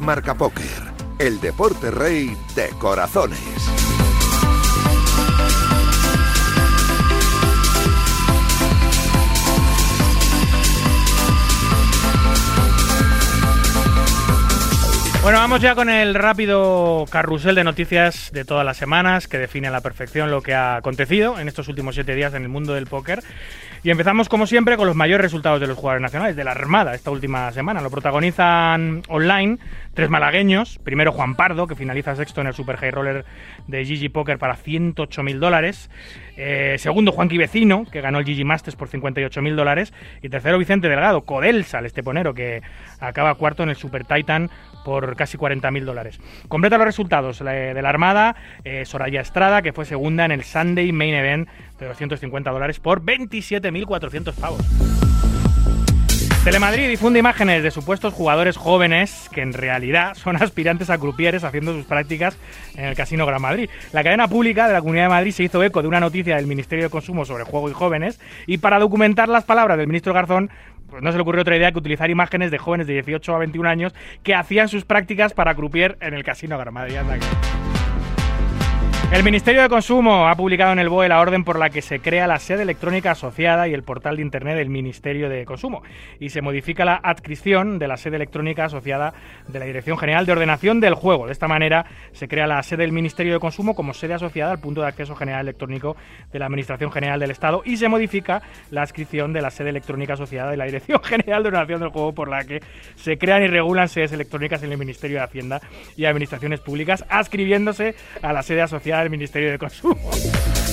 Marca Póker, el deporte rey de corazones. Bueno, vamos ya con el rápido carrusel de noticias de todas las semanas que define a la perfección lo que ha acontecido en estos últimos siete días en el mundo del póker. Y empezamos, como siempre, con los mayores resultados de los jugadores nacionales, de la Armada, esta última semana. Lo protagonizan online tres malagueños. Primero Juan Pardo, que finaliza sexto en el Super High Roller de Gigi Poker para 108 mil dólares. Eh, segundo, Juanqui Vecino, que ganó el Gigi Masters por 58 mil dólares. Y tercero, Vicente Delgado, Codelsa, el esteponero, que acaba cuarto en el Super Titan por casi 40 mil dólares. Completa los resultados de la Armada, eh, Soraya Estrada, que fue segunda en el Sunday Main Event de 250 dólares por 27.400 pavos. Telemadrid difunde imágenes de supuestos jugadores jóvenes que en realidad son aspirantes a crupieres haciendo sus prácticas en el Casino Gran Madrid. La cadena pública de la Comunidad de Madrid se hizo eco de una noticia del Ministerio de Consumo sobre juego y jóvenes y para documentar las palabras del ministro Garzón pues no se le ocurrió otra idea que utilizar imágenes de jóvenes de 18 a 21 años que hacían sus prácticas para croupier en el Casino Gran Madrid. El Ministerio de Consumo ha publicado en el BOE la orden por la que se crea la sede electrónica asociada y el portal de Internet del Ministerio de Consumo y se modifica la adscripción de la sede electrónica asociada de la Dirección General de Ordenación del Juego. De esta manera se crea la sede del Ministerio de Consumo como sede asociada al punto de acceso general electrónico de la Administración General del Estado y se modifica la adscripción de la sede electrónica asociada de la Dirección (laughs) General de Ordenación del Juego por la que se crean y regulan sedes electrónicas en el Ministerio de Hacienda y Administraciones Públicas, adscribiéndose a la sede asociada del Ministerio de Consumo.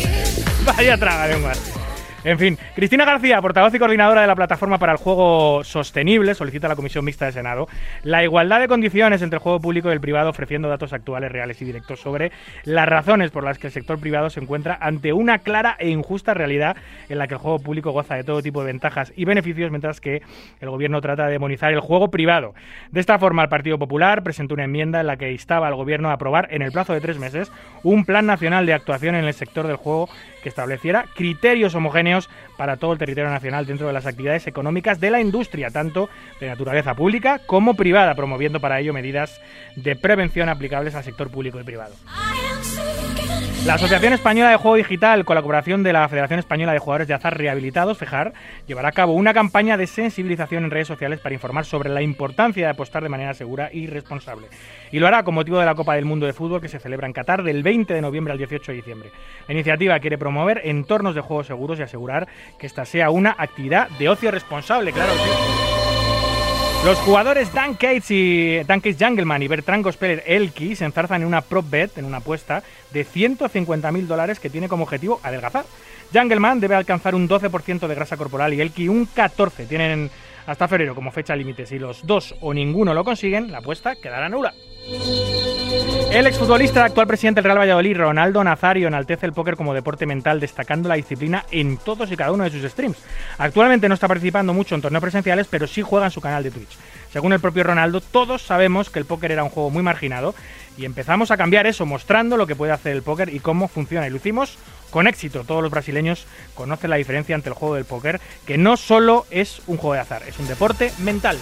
(laughs) Vaya traga lenguas. En fin, Cristina García, portavoz y coordinadora de la Plataforma para el Juego Sostenible, solicita a la Comisión Mixta de Senado la igualdad de condiciones entre el juego público y el privado, ofreciendo datos actuales, reales y directos sobre las razones por las que el sector privado se encuentra ante una clara e injusta realidad en la que el juego público goza de todo tipo de ventajas y beneficios, mientras que el gobierno trata de demonizar el juego privado. De esta forma, el Partido Popular presentó una enmienda en la que instaba al gobierno a aprobar en el plazo de tres meses un plan nacional de actuación en el sector del juego estableciera criterios homogéneos para todo el territorio nacional dentro de las actividades económicas de la industria, tanto de naturaleza pública como privada, promoviendo para ello medidas de prevención aplicables al sector público y privado. La Asociación Española de Juego Digital, con la colaboración de la Federación Española de Jugadores de Azar Rehabilitados, FEJAR, llevará a cabo una campaña de sensibilización en redes sociales para informar sobre la importancia de apostar de manera segura y responsable. Y lo hará con motivo de la Copa del Mundo de Fútbol que se celebra en Qatar del 20 de noviembre al 18 de diciembre. La iniciativa quiere promover entornos de juegos seguros y asegurar que esta sea una actividad de ocio responsable, claro que sí. Los jugadores Dan Cates y Dan Cates Jungleman y Bertrand Gospeler Elki se enzarzan en una prop bet, en una apuesta de 150.000 dólares que tiene como objetivo adelgazar. Jungleman debe alcanzar un 12% de grasa corporal y Elki un 14%. Tienen hasta febrero como fecha límite. Si los dos o ninguno lo consiguen, la apuesta quedará nula. El exfutbolista, actual presidente del Real Valladolid, Ronaldo Nazario, enaltece el póker como deporte mental, destacando la disciplina en todos y cada uno de sus streams. Actualmente no está participando mucho en torneos presenciales, pero sí juega en su canal de Twitch. Según el propio Ronaldo, todos sabemos que el póker era un juego muy marginado y empezamos a cambiar eso, mostrando lo que puede hacer el póker y cómo funciona. Y lo hicimos con éxito. Todos los brasileños conocen la diferencia entre el juego del póker, que no solo es un juego de azar, es un deporte mental.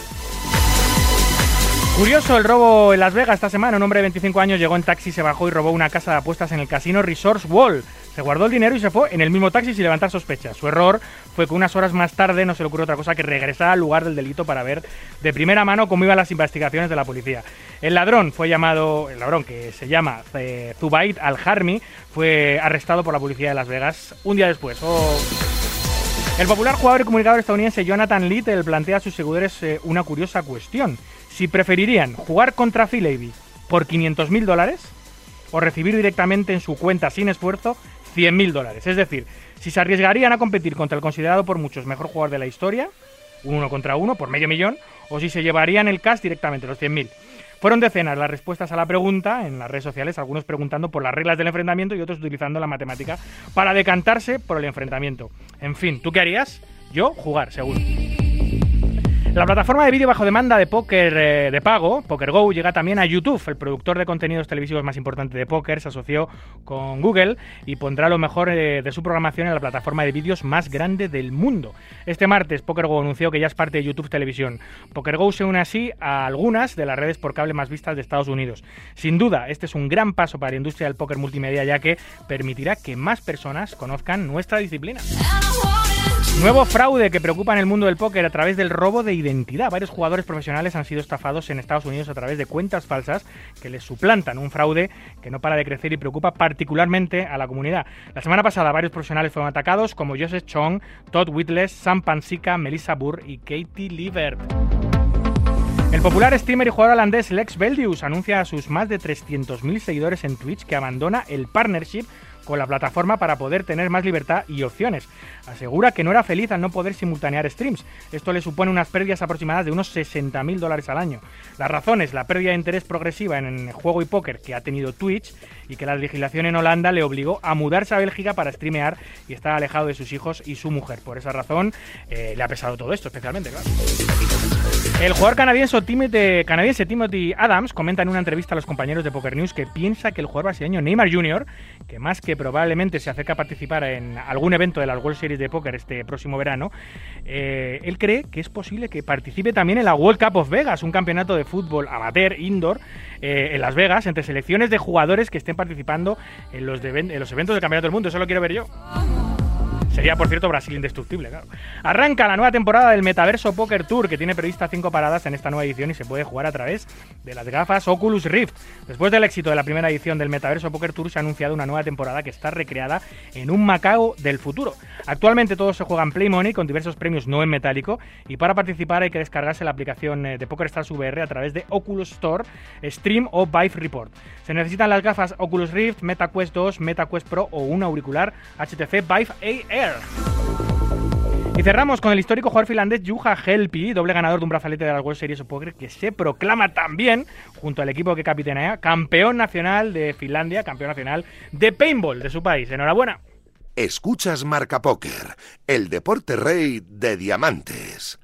Curioso el robo en Las Vegas esta semana. Un hombre de 25 años llegó en taxi, se bajó y robó una casa de apuestas en el casino Resource Wall. Se guardó el dinero y se fue en el mismo taxi sin levantar sospechas. Su error fue que unas horas más tarde no se le ocurrió otra cosa que regresar al lugar del delito para ver de primera mano cómo iban las investigaciones de la policía. El ladrón fue llamado, el ladrón que se llama eh, Zubaid Al-Harmi, fue arrestado por la policía de Las Vegas un día después. Oh. El popular jugador y comunicador estadounidense Jonathan Little plantea a sus seguidores eh, una curiosa cuestión. Si preferirían jugar contra Phil Ivey por 500.000 dólares o recibir directamente en su cuenta sin esfuerzo 100.000 dólares. Es decir, si se arriesgarían a competir contra el considerado por muchos mejor jugador de la historia, un uno contra uno por medio millón, o si se llevarían el cash directamente, los 100.000. Fueron decenas las respuestas a la pregunta en las redes sociales, algunos preguntando por las reglas del enfrentamiento y otros utilizando la matemática para decantarse por el enfrentamiento. En fin, ¿tú qué harías? Yo jugar, seguro. La plataforma de vídeo bajo demanda de póker eh, de pago, PokerGo, llega también a YouTube. El productor de contenidos televisivos más importante de póker se asoció con Google y pondrá lo mejor eh, de su programación en la plataforma de vídeos más grande del mundo. Este martes, PokerGo anunció que ya es parte de YouTube Televisión. PokerGo se une así a algunas de las redes por cable más vistas de Estados Unidos. Sin duda, este es un gran paso para la industria del póker multimedia, ya que permitirá que más personas conozcan nuestra disciplina. Nuevo fraude que preocupa en el mundo del póker a través del robo de identidad. Varios jugadores profesionales han sido estafados en Estados Unidos a través de cuentas falsas que les suplantan. Un fraude que no para de crecer y preocupa particularmente a la comunidad. La semana pasada varios profesionales fueron atacados como Joseph Chong, Todd Whitless, Sam Pansica, Melissa Burr y Katie Liebert. El popular streamer y jugador holandés Lex Beldius anuncia a sus más de 300.000 seguidores en Twitch que abandona el partnership con la plataforma para poder tener más libertad y opciones. Asegura que no era feliz al no poder simultanear streams. Esto le supone unas pérdidas aproximadas de unos 60.000 dólares al año. La razón es la pérdida de interés progresiva en el juego y póker que ha tenido Twitch y que la legislación en Holanda le obligó a mudarse a Bélgica para streamear y estar alejado de sus hijos y su mujer. Por esa razón eh, le ha pesado todo esto, especialmente. El jugador canadiense Timothy, canadiense Timothy Adams comenta en una entrevista a los compañeros de Poker News que piensa que el jugador brasileño Neymar Jr., que más que probablemente se acerca a participar en algún evento de las World Series de Póker este próximo verano, eh, él cree que es posible que participe también en la World Cup of Vegas, un campeonato de fútbol amateur indoor eh, en Las Vegas, entre selecciones de jugadores que estén participando en los, en los eventos del Campeonato del Mundo. Eso lo quiero ver yo. Sería, por cierto, Brasil indestructible, claro. Arranca la nueva temporada del Metaverso Poker Tour, que tiene prevista cinco paradas en esta nueva edición y se puede jugar a través de las gafas Oculus Rift. Después del éxito de la primera edición del Metaverso Poker Tour, se ha anunciado una nueva temporada que está recreada en un Macao del futuro. Actualmente todo se juega en Play Money con diversos premios no en metálico y para participar hay que descargarse la aplicación eh, de PokerStars VR a través de Oculus Store, Stream o Vive Report. Se necesitan las gafas Oculus Rift, MetaQuest 2, MetaQuest Pro o un auricular HTC Vive AR. Y cerramos con el histórico jugador finlandés Juha Helpi, doble ganador de un brazalete de las World Series of Poker, que se proclama también, junto al equipo que capitanea, campeón nacional de Finlandia, campeón nacional de paintball de su país. Enhorabuena. Escuchas Marca Póker, el deporte rey de diamantes.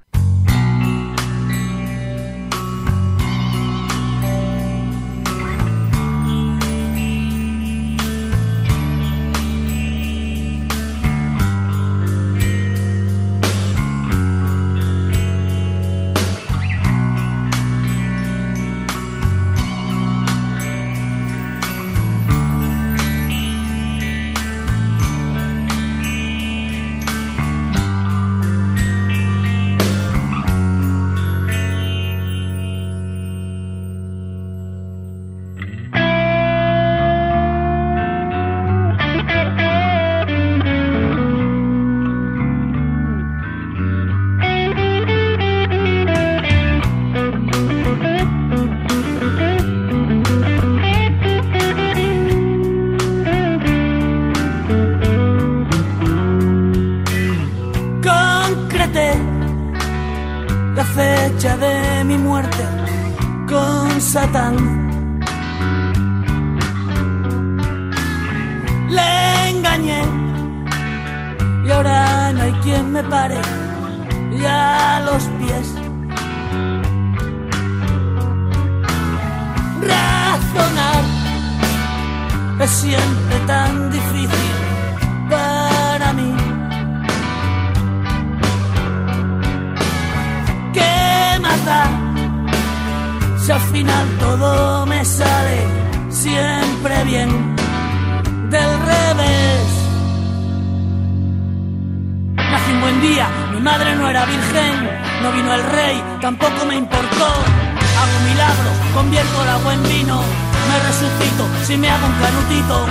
si me hago un canutito.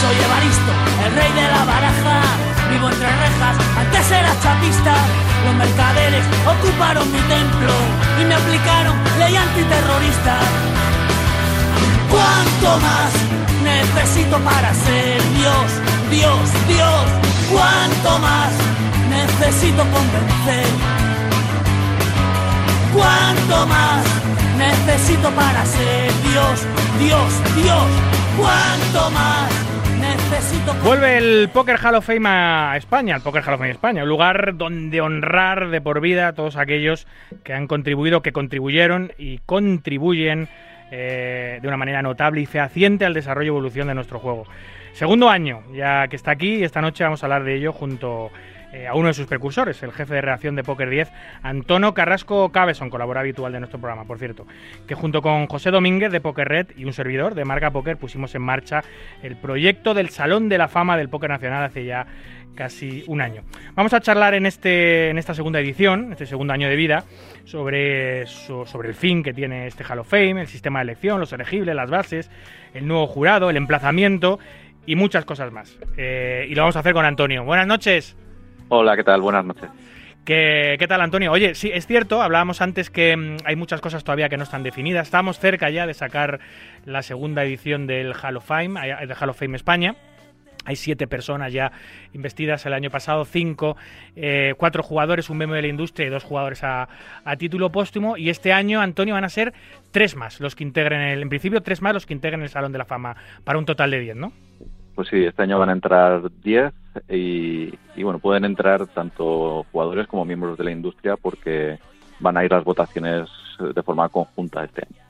Soy Evaristo, el rey de la baraja. Vivo entre rejas, antes era chapista. Los mercaderes ocuparon mi templo y me aplicaron ley antiterrorista. ¿Cuánto más necesito para ser Dios, Dios, Dios? ¿Cuánto más necesito convencer? ¿Cuánto más? Hall of Fame a España, el Poker Hall of Fame España, un lugar donde honrar de por vida a todos aquellos que han contribuido, que contribuyeron y contribuyen eh, de una manera notable y fehaciente al desarrollo y evolución de nuestro juego. Segundo año, ya que está aquí, y esta noche vamos a hablar de ello junto eh, a uno de sus precursores, el jefe de redacción de Poker 10, Antonio Carrasco Cabeson, colaborador habitual de nuestro programa, por cierto, que junto con José Domínguez de Poker Red y un servidor de Marca Poker pusimos en marcha el proyecto del Salón de la Fama del Poker Nacional hace ya casi un año. Vamos a charlar en, este, en esta segunda edición, este segundo año de vida, sobre, sobre el fin que tiene este Hall of Fame, el sistema de elección, los elegibles, las bases, el nuevo jurado, el emplazamiento y muchas cosas más. Eh, y lo vamos a hacer con Antonio. Buenas noches. Hola, ¿qué tal? Buenas noches. ¿Qué, ¿Qué, tal, Antonio? Oye, sí, es cierto, hablábamos antes que mm, hay muchas cosas todavía que no están definidas. Estamos cerca ya de sacar la segunda edición del Hall of Fame, eh, del Hall of Fame España. Hay siete personas ya investidas el año pasado, cinco, eh, cuatro jugadores, un miembro de la industria y dos jugadores a, título póstumo. Y este año, Antonio, van a ser tres más los que integren, el, en principio, tres más los que integren el Salón de la Fama, para un total de diez, ¿no? Pues sí, este año van a entrar 10 y, bueno, pueden entrar tanto jugadores como miembros de la industria porque van a ir las votaciones de forma conjunta este año.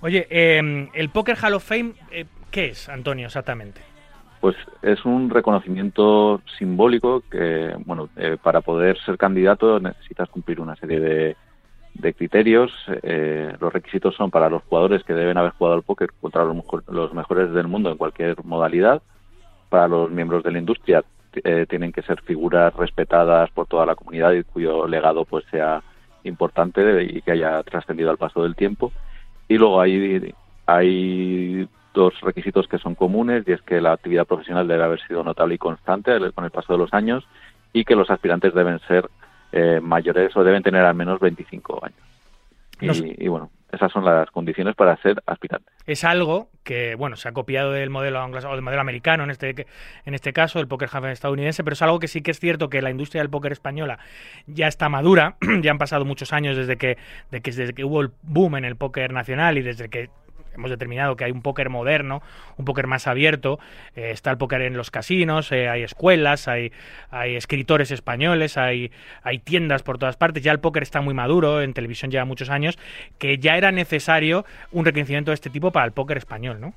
Oye, eh, el Poker Hall of Fame, eh, ¿qué es, Antonio, exactamente? Pues es un reconocimiento simbólico que, bueno, eh, para poder ser candidato necesitas cumplir una serie de, de criterios. Eh, los requisitos son para los jugadores que deben haber jugado al póker contra los, los mejores del mundo en cualquier modalidad. Para los miembros de la industria eh, tienen que ser figuras respetadas por toda la comunidad y cuyo legado pues sea importante y que haya trascendido al paso del tiempo. Y luego hay, hay dos requisitos que son comunes y es que la actividad profesional debe haber sido notable y constante con el paso de los años y que los aspirantes deben ser eh, mayores o deben tener al menos 25 años. Y, y, bueno, esas son las condiciones para ser aspirante. Es algo que, bueno, se ha copiado del modelo o del modelo americano en este, en este caso, el póker estadounidense, pero es algo que sí que es cierto que la industria del póker española ya está madura, (clears throat) ya han pasado muchos años desde que, que, desde que hubo el boom en el póker nacional y desde que hemos determinado que hay un póker moderno, un póker más abierto, eh, está el póker en los casinos, eh, hay escuelas, hay, hay escritores españoles, hay, hay tiendas por todas partes, ya el póker está muy maduro, en televisión lleva muchos años, que ya era necesario un reconocimiento de este tipo para el póker español, ¿no?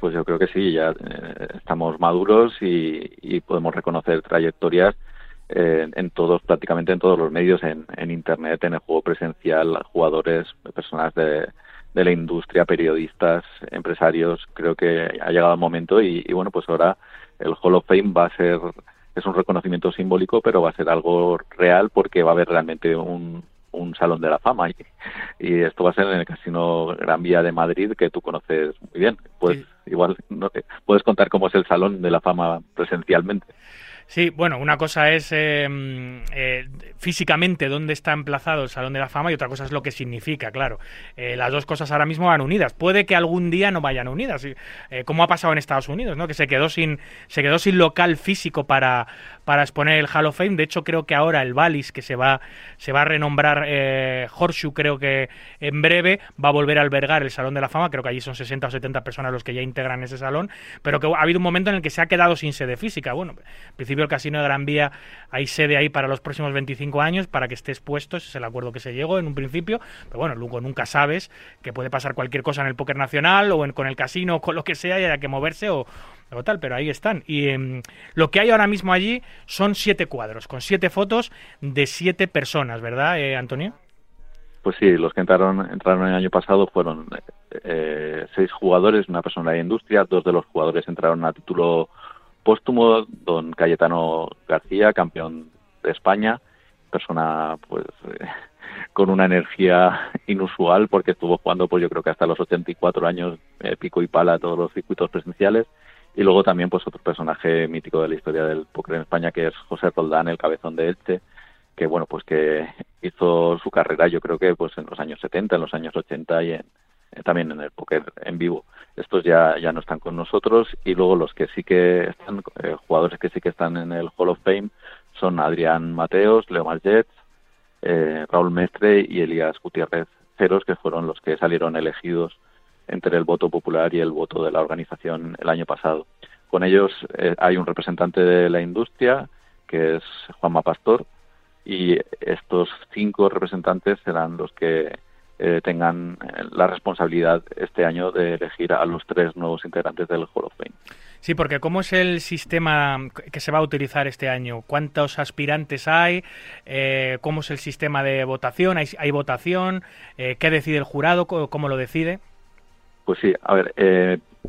Pues yo creo que sí, ya eh, estamos maduros y, podemos reconocer trayectorias en todos, prácticamente en todos los medios, en, en Internet, en el juego presencial, jugadores, personas de, de la industria, periodistas, empresarios, creo que ha llegado el momento y, bueno, pues ahora el Hall of Fame va a ser, es un reconocimiento simbólico, pero va a ser algo real porque va a haber realmente un, un salón de la fama y, y, esto va a ser en el Casino Gran Vía de Madrid que tú conoces muy bien. Pues igual no, puedes contar cómo es el salón de la fama presencialmente. Sí, bueno, una cosa es em, eh, físicamente dónde está emplazado el Salón de la Fama y otra cosa es lo que significa, claro. Eh, las dos cosas ahora mismo van unidas. Puede que algún día no vayan unidas, eh, como ha pasado en Estados Unidos, ¿no? Que se quedó sin, se quedó sin local físico para, para exponer el Hall of Fame. De hecho, creo que ahora el Valis, que se va, se va a renombrar Horseshoe, creo que en breve va a volver a albergar el Salón de la Fama. Creo que allí son 60 o 70 personas los que ya integran ese salón, pero que ha habido un momento en el que se ha quedado sin sede física. Bueno, en principio el Casino de Gran Vía hay sede ahí para los próximos 25 años para que esté expuesto, ese es el acuerdo que se llegó en un principio, pero bueno, luego nunca sabes que puede pasar cualquier cosa en el póker nacional o en, con el casino o con lo que sea y haya que moverse o, tal, pero ahí están. Y em, lo que hay ahora mismo allí son siete cuadros, con siete fotos de siete personas, ¿verdad, eh, Antonio? Pues sí, los que entraron, entraron el año pasado fueron eh, seis jugadores, una persona de industria, dos de los jugadores entraron a título póstumo, don Cayetano García, campeón de España, persona pues eh, con una energía (laughs) inusual porque estuvo jugando pues yo creo que hasta los 84 años eh, pico y pala todos los circuitos presenciales y luego también pues otro personaje mítico de la historia del póker en España que es José Roldán, el cabezón de Elche, que bueno pues que hizo su carrera yo creo que pues en los años 70, en los años 80 y en, también en el póker en vivo. Estos ya, ya no están con nosotros y luego los que sí que están, eh, jugadores que sí que están en el Hall of Fame son Adrián Mateos, Leo Margets, eh, Raúl Mestre y Elías Gutiérrez Ceros, que fueron los que salieron elegidos entre el voto popular y el voto de la organización el año pasado. Con ellos hay un representante de la industria, que es Juanma Pastor, y estos cinco representantes serán los que eh, tengan eh, la responsabilidad este año de elegir a los tres nuevos integrantes del Hall of Fame. Sí, porque ¿cómo es el sistema que se va a utilizar este año? ¿Cuántos aspirantes hay? Eh, ¿Cómo es el sistema de votación? ¿Hay, hay votación? ¿Qué decide el jurado? ¿Cómo, lo decide? Pues sí, a ver,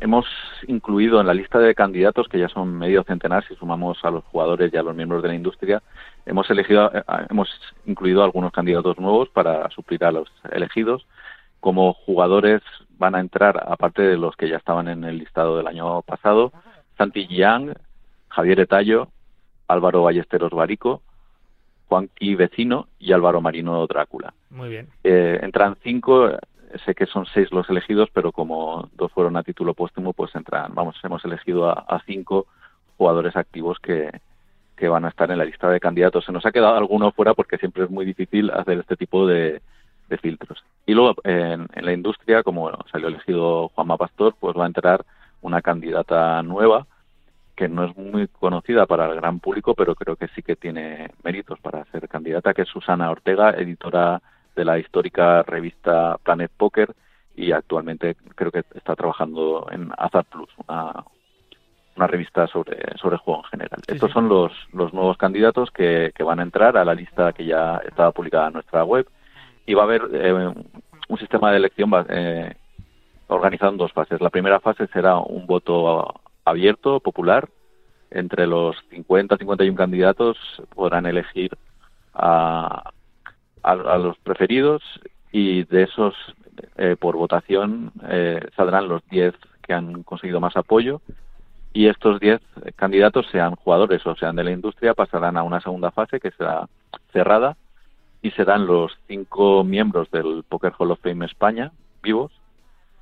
hemos incluido en la lista de candidatos, que ya son medio centenar si sumamos a los jugadores y a los miembros de la industria, hemos elegido, eh, hemos incluido algunos candidatos nuevos para suplir a los elegidos. Como jugadores van a entrar, aparte de los que ya estaban en el listado del año pasado, Santi Yang, Javier Etallo, Álvaro Ballesteros Barico, Juanqui Vecino y Álvaro Marino Drácula. Muy bien. Eh, entran cinco, sé que son seis los elegidos, pero como dos fueron a título póstumo, pues entran, vamos, hemos elegido a cinco jugadores activos que, que van a estar en la lista de candidatos. Se nos ha quedado alguno fuera porque siempre es muy difícil hacer este tipo de, filtros. Y luego en, la industria, como salió elegido Juanma Pastor, pues va a entrar una candidata nueva que no es muy conocida para el gran público, pero creo que sí que tiene méritos para ser candidata, que es Susana Ortega, editora de la histórica revista Planet Poker y actualmente creo que está trabajando en Azar Plus, una, una revista sobre, sobre juego en general. Estos son los, los nuevos candidatos que, que, van a entrar a la lista que ya estaba publicada en nuestra web y va a haber eh, un sistema de elección eh, organizado en dos fases. La primera fase será un voto abierto, popular. Entre los 50 51 candidatos podrán elegir a, a, los preferidos y de esos, eh, por votación, eh, saldrán los 10 que han conseguido más apoyo y estos 10 candidatos, sean jugadores o sean de la industria, pasarán a una segunda fase que será cerrada y serán los cinco miembros del Poker Hall of Fame España vivos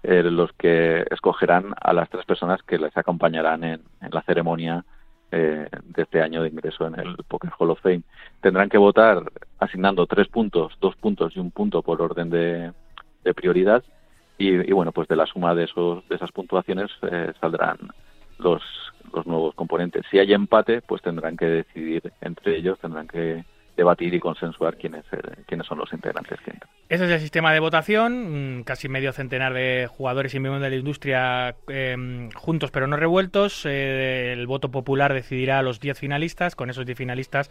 eh, los que escogerán a las tres personas que les acompañarán en, la ceremonia eh, de este año de ingreso en el Poker Hall of Fame. Tendrán que votar asignando tres puntos, dos puntos y un punto por orden de, prioridad y, bueno, pues de la suma de, esos, de esas puntuaciones eh, saldrán los, los nuevos componentes. Si hay empate, pues tendrán que decidir entre ellos, tendrán que debatir y consensuar quiénes, eh, quiénes son los integrantes que entran. Ese es el sistema de votación, mm, casi medio centenar de jugadores y miembros de la industria em, juntos pero no revueltos. Eh, el voto popular decidirá a los 10 finalistas. Con esos 10 finalistas,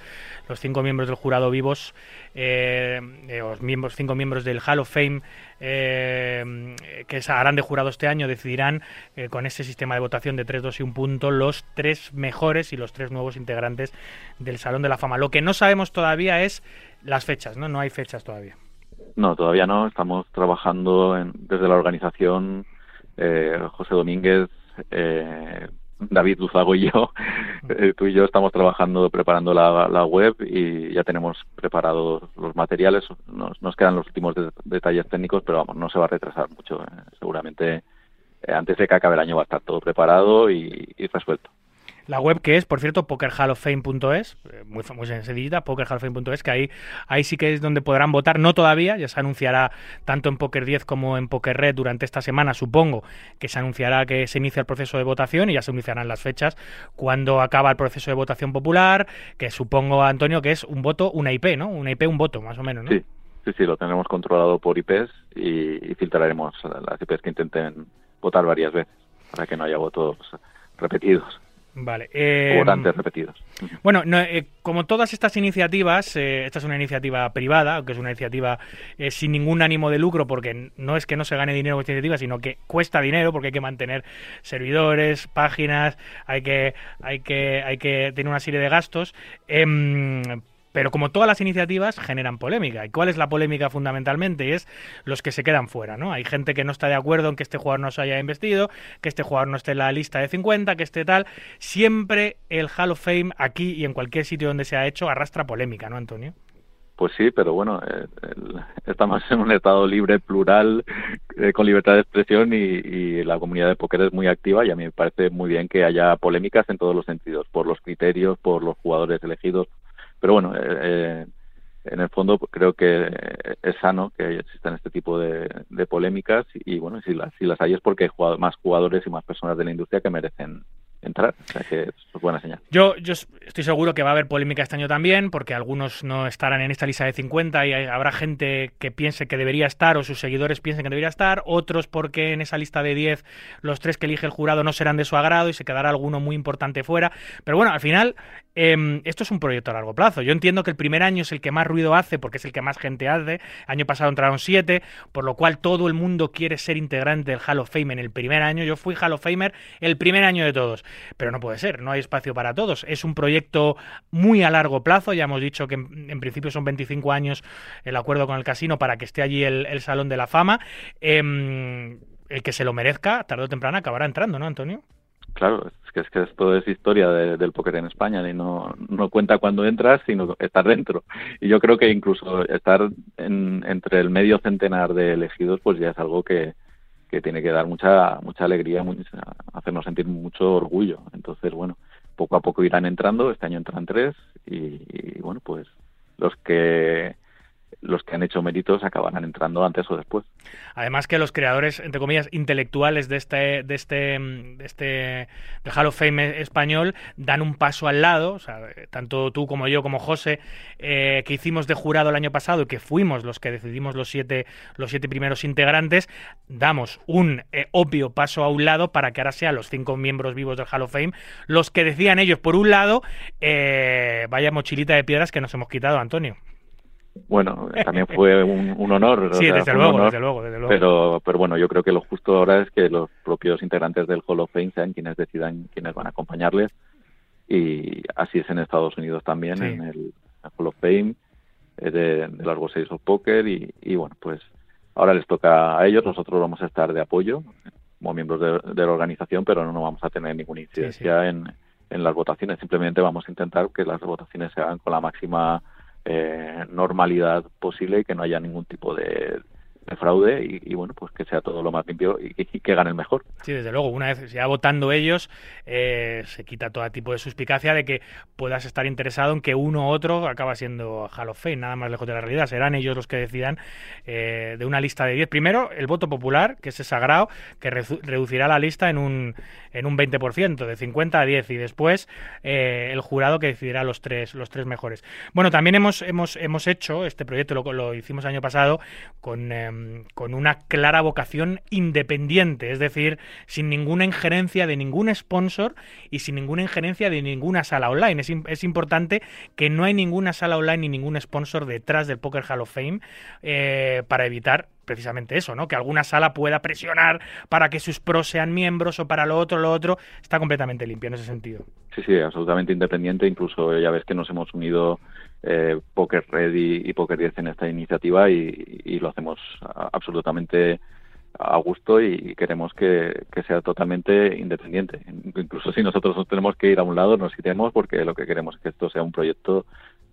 los 5 miembros del jurado vivos, eh, los miembros, 5 miembros del Hall of Fame eh, que se harán de jurado este año, decidirán eh, con ese sistema de votación de 3, 2 y 1 punto los tres mejores y los tres nuevos integrantes del Salón de la Fama. Lo que no sabemos todavía es las fechas, ¿no? No hay fechas todavía. No, todavía no. Estamos trabajando desde la organización. Eh, José Domínguez, David Luzago y yo, eh, tú y yo estamos trabajando, preparando la, web y ya tenemos preparados los materiales. Nos, nos quedan los últimos detalles técnicos, pero vamos, no se va a retrasar mucho. Eh. Seguramente eh, antes de que acabe el año va a estar todo preparado y resuelto. La web que es, por cierto, pokerhalloffame.es, eh, muy, muy sencillita, pokerhalloffame.es, que ahí, ahí sí que es donde podrán votar, no todavía, ya se anunciará tanto en Poker 10 como en Poker Red durante esta semana, supongo que se anunciará que se inicia el proceso de votación y ya se anunciarán las fechas cuando acaba el proceso de votación popular, que supongo, Antonio, que es un voto, una IP, ¿no? Una IP, un voto, más o menos, ¿no? Sí, sí, sí, lo tenemos controlado por IPs y, y filtraremos las IPs que intenten votar varias veces para que no haya votos repetidos. Vale. Eh, repetidos. Bueno, eh, como todas estas iniciativas, eh, esta es una iniciativa privada, aunque es una iniciativa eh, sin ningún ánimo de lucro, porque no es que no se gane dinero con esta iniciativa, sino que cuesta dinero, porque hay que mantener servidores, páginas, hay que, hay que, hay que tener una serie de gastos. Pero como todas las iniciativas generan polémica. ¿Y cuál es la polémica fundamentalmente? Es los que se quedan fuera, ¿no? Hay gente que no está de acuerdo en que este jugador no se haya investido, que este jugador no esté en la lista de 50, que esté tal. Siempre el Hall of Fame aquí y en cualquier sitio donde se ha hecho arrastra polémica, ¿no, Antonio? Pues sí, pero bueno, eh, estamos en un estado libre, plural, eh, con libertad de expresión y, la comunidad de póker es muy activa y a mí me parece muy bien que haya polémicas en todos los sentidos, por los criterios, por los jugadores elegidos, pero bueno, eh, eh, en el fondo creo que es sano que existan este tipo de, polémicas y, bueno, si las, hay es porque hay más jugadores y más personas de la industria que merecen entrar. O sea que es buena señal. Yo, yo estoy seguro que va a haber polémica este año también, porque algunos no estarán en esta lista de 50 y habrá gente que piense que debería estar o sus seguidores piensen que debería estar, otros porque en esa lista de 10 los tres que elige el jurado no serán de su agrado y se quedará alguno muy importante fuera. Pero bueno, al final em, esto es un proyecto a largo plazo. Yo entiendo que el primer año es el que más ruido hace porque es el que más gente hace. Año pasado entraron 7, por lo cual todo el mundo quiere ser integrante del Hall of Fame en el primer año. Yo fui Hall of Famer el primer año de todos pero no puede ser, no hay espacio para todos. Es un proyecto muy a largo plazo, ya hemos dicho que en, principio son 25 años el acuerdo con el casino para que esté allí el, Salón de la Fama. Em, el que se lo merezca, tarde o temprano acabará entrando, ¿no, Antonio? Claro, es que, es que esto es historia del póker en España y no, no cuenta cuando entras, sino estar dentro. Y yo creo que incluso estar entre el medio centenar de elegidos, pues ya es algo que, que tiene que dar mucha mucha alegría, hacernos sentir mucho orgullo. Entonces, bueno, poco a poco irán entrando, este año entran tres y, bueno, pues los que los que han hecho méritos acabarán entrando antes o después. Además que los creadores, entre comillas, intelectuales de este, de este, de este de Hall of Fame español dan un paso al lado, o sea, tanto tú como yo como José, eh, que hicimos de jurado el año pasado y que fuimos los que decidimos los siete, los siete primeros integrantes, damos un eh, obvio paso a un lado para que ahora sean los cinco miembros vivos del Hall of Fame los que decían ellos por un lado, eh, vaya mochilita de piedras que nos hemos quitado, Antonio. Bueno, también fue un, honor. Sí, desde, luego, desde, luego, desde luego, Pero, pero bueno, yo creo que lo justo ahora es que los propios integrantes del Hall of Fame sean quienes decidan quiénes van a acompañarles. Y así es en Estados Unidos también, en el, Hall of Fame eh, de, de las World Series of Poker. Y, y, bueno, pues ahora les toca a ellos. Nosotros vamos a estar de apoyo como miembros de, la organización, pero no vamos a tener ninguna incidencia En, en las votaciones. Simplemente vamos a intentar que las votaciones se hagan con la máxima eh, normalidad posible y que no haya ningún tipo de, de fraude y, bueno, pues que sea todo lo más limpio y, que gane el mejor. Sí, desde luego, una vez ya votando ellos, eh, se quita todo tipo de suspicacia de que puedas estar interesado en que uno u otro acaba siendo Hall of Fame, nada más lejos de la realidad. Serán ellos los que decidan eh, de una lista de 10. Primero, el voto popular, que es sagrado, que reducirá la lista en un, en un 20%, de 50 a 10, y después eh, el jurado que decidirá los tres, los tres mejores. Bueno, también hemos, hemos, hemos hecho, este proyecto lo, lo hicimos año pasado, con Em, con una clara vocación independiente, es decir, sin ninguna injerencia de ningún sponsor y sin ninguna injerencia de ninguna sala online. Es, importante que no hay ninguna sala online ni ningún sponsor detrás del Poker Hall of Fame eh, para evitar precisamente eso, ¿no? Que alguna sala pueda presionar para que sus pros sean miembros o para lo otro, lo otro, está completamente limpio en ese sentido. Sí, sí, absolutamente independiente. Incluso ya ves que nos hemos unido eh, Poker Ready y Poker 10 en esta iniciativa y, lo hacemos absolutamente a gusto y queremos que, sea totalmente independiente. Incluso si nosotros tenemos que ir a un lado, nos iremos porque lo que queremos es que esto sea un proyecto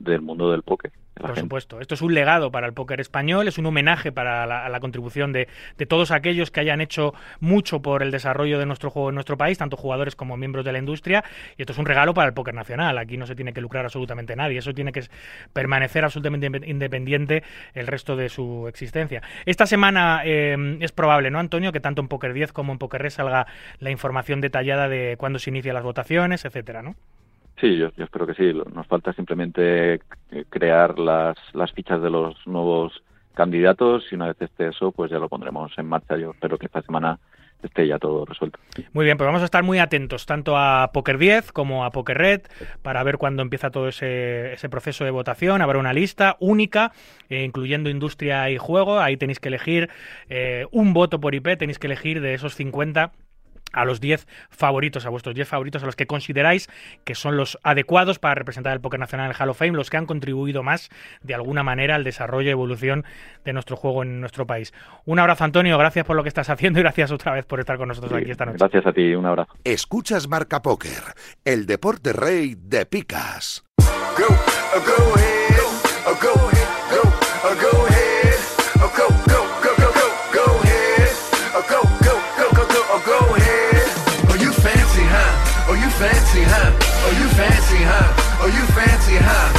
del mundo del póker. Por supuesto, esto es un legado para el póker español, es un homenaje para la, contribución de, todos aquellos que hayan hecho mucho por el desarrollo de nuestro juego en nuestro país, tanto jugadores como miembros de la industria, y esto es un regalo para el póker nacional. Aquí no se tiene que lucrar absolutamente nadie, eso tiene que permanecer absolutamente independiente el resto de su existencia. Esta semana eh, es probable, ¿no, Antonio, que tanto en Poker 10 como en Poker Red salga la información detallada de cuándo se inician las votaciones, etcétera, ¿no? Sí, yo, espero que sí. Nos falta simplemente crear las, las fichas de los nuevos candidatos y una vez esté eso, pues ya lo pondremos en marcha. Yo espero que esta semana esté ya todo resuelto. Muy bien, pues vamos a estar muy atentos tanto a Poker 10 como a Poker Red para ver cuándo empieza todo ese, ese proceso de votación. Habrá una lista única, eh, incluyendo industria y juego. Ahí tenéis que elegir eh, un voto por IP, tenéis que elegir de esos 50 a los 10 favoritos, a vuestros 10 favoritos, a los que consideráis que son los adecuados para representar el Poker Nacional en el Hall of Fame, los que han contribuido más de alguna manera al desarrollo y evolución de nuestro juego en nuestro país. Un abrazo, Antonio, gracias por lo que estás haciendo y gracias otra vez por estar con nosotros aquí esta noche. Gracias a ti, un abrazo. Escuchas Marca Póker, el deporte rey de picas. Fancy, huh? Oh, you fancy, huh? Oh, you fancy, huh?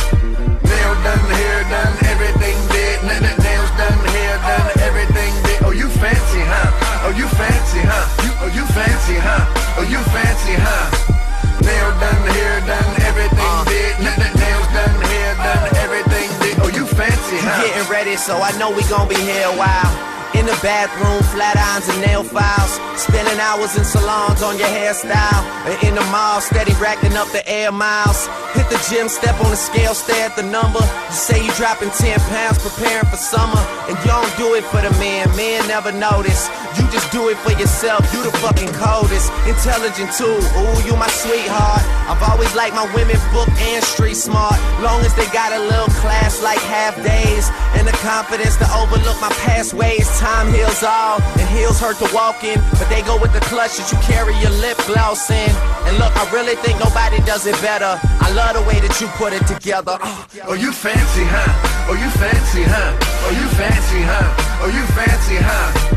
Nail done, hair done, everything did. Nails done, hair done, everything did. Oh, you fancy, huh? Oh, you fancy, huh? You, oh, you fancy, huh? Oh, you fancy, huh? Nail done, hair done, everything uh. did. Nails done, hair done, everything did. Oh, you fancy, huh? You getting ready, so I know we gon' be here a while. In the bathroom, flat irons and nail files. Spending hours in salons on your hairstyle. And in the mall, steady racking up the air miles. Hit the gym, step on the scale, stare at the number. You say you dropping 10 pounds, preparing for summer. And you don't do it for the man, men never notice. Just do it for yourself, you the fucking coldest. Intelligent too, ooh, you my sweetheart. I've always liked my women book and street smart. Long as they got a little class like half days. And the confidence to overlook my past ways time heals all, and heels hurt to walk in, but they go with the clutch that you carry your lip gloss in. And look, I really think nobody does it better. I love the way that you put it together. Uh. Oh, you fancy, huh? Oh, you fancy, huh? Oh, you fancy, huh? Oh, you fancy, huh?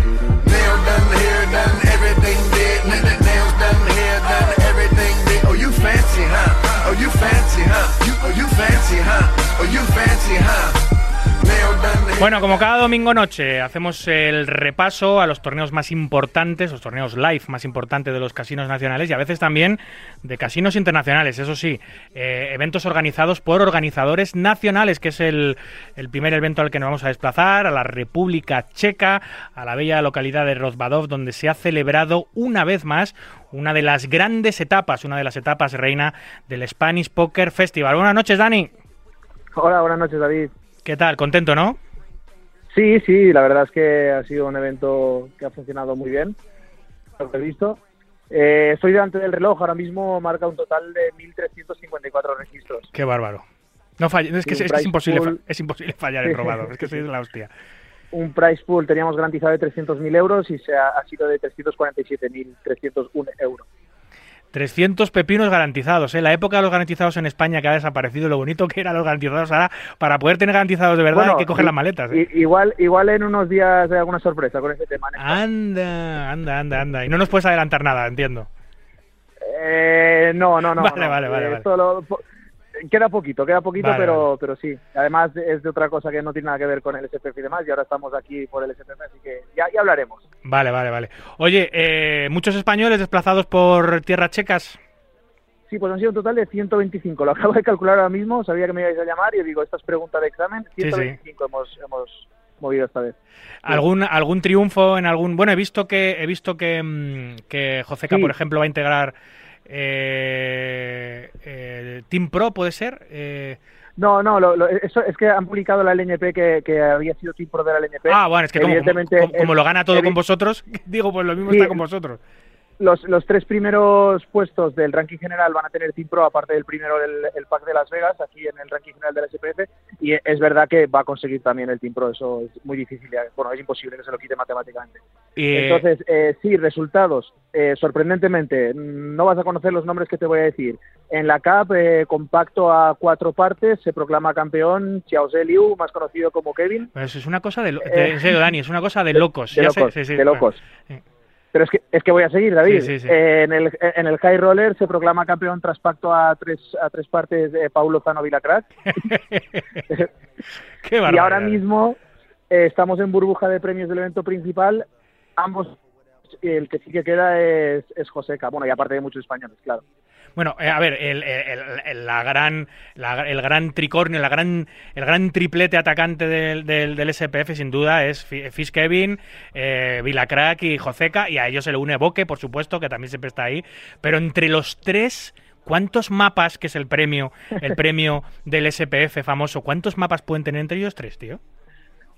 Done, everything did. Nails done, hair done, everything did. Oh, you fancy, huh? Oh, you fancy, huh? You, oh, you fancy, huh? Oh, you fancy, huh? Bueno, como cada domingo noche hacemos el repaso a los torneos más importantes, los torneos live más importantes de los casinos nacionales y a veces también de casinos internacionales, eso sí, eh, eventos organizados por organizadores nacionales, que es el, el, primer evento al que nos vamos a desplazar, a la República Checa, a la bella localidad de Rozvadov, donde se ha celebrado una vez más una de las grandes etapas, una de las etapas reina del Spanish Poker Festival. Buenas noches, Dani. Hola, buenas noches, David. ¿Qué tal? ¿Contento, no? Sí, sí, la verdad es que ha sido un evento que ha funcionado muy bien, lo que he visto. Eh, estoy delante del reloj, ahora mismo marca un total de 1.354 registros. Qué bárbaro. No es, que, es, imposible, es imposible fallar en robado, es que soy la hostia. Un price pool teníamos garantizado de 300.000 euros y se ha, ha sido de 347.301 euros. 300 pepinos garantizados. ¿eh? La época de los garantizados en España que ha desaparecido. Lo bonito que eran los garantizados ahora. Para poder tener garantizados de verdad hay que coger las maletas. ¿eh? Igual, igual en unos días hay alguna sorpresa con ese tema. Anda, anda, anda, anda. Y no nos puedes adelantar nada, entiendo. Eh, no, no, no. Vale, vale, vale. vale. Lo, queda poquito, queda poquito, pero, pero sí. Además es de otra cosa que no tiene nada que ver con el SPF y demás, y ahora estamos aquí por el SPF, así que ya, ya hablaremos. Vale, vale, vale. Oye, eh, ¿muchos españoles desplazados por tierras checas? Sí, pues han sido un total de 125. Lo acabo de calcular ahora mismo, sabía que me ibais a llamar y digo, esta es pregunta de examen. 125 Hemos, hemos movido esta vez. ¿Algún, algún triunfo en algún...? Bueno, he visto que, he visto que, mm, que Joseca, por ejemplo, va a integrar eh, eh, Team Pro, ¿puede ser? Eh, no, no, lo, eso es que han publicado la LNP que, que, había sido Team Pro de la LNP. Ah, bueno, es que como, como, lo gana todo con vosotros, (laughs) digo, pues lo mismo está con vosotros los, los, tres primeros puestos del ranking general van a tener Team Pro, aparte del primero del el pack de Las Vegas, aquí en el ranking general del SPF, y es verdad que va a conseguir también el Team Pro, eso es muy difícil, bueno, es imposible que se lo quite matemáticamente. Entonces, eh, sí, resultados, eh, sorprendentemente, no vas a conocer los nombres que te voy a decir. En la CAP, eh, compacto a cuatro partes, se proclama campeón Xiao Liu, más conocido como Kevin. Pues (laughs) es una cosa de, de, Dani, es una cosa de locos. De, locos, de locos. Pero es que, es que voy a seguir, David. en, el, en el High Roller se proclama campeón tras pacto a tres, a tres partes de Paulo Zano Vilacrac. (laughs) (laughs) y ahora mismo eh, estamos en burbuja de premios del evento principal. Ambos, el que sí que queda es, es Joseca. Bueno, y aparte de muchos españoles, claro. Bueno, eh, a ver, el, el, la gran, el gran tricornio, la gran, el gran triplete atacante del, del, SPF, sin duda, es Fish Kevin, eh, Vilacrack y Joseca, y a ellos se le une Boque, por supuesto, que también siempre está ahí. Pero entre los tres, ¿cuántos mapas, que es el premio, el (laughs) premio del SPF famoso, cuántos mapas pueden tener entre ellos tres, tío?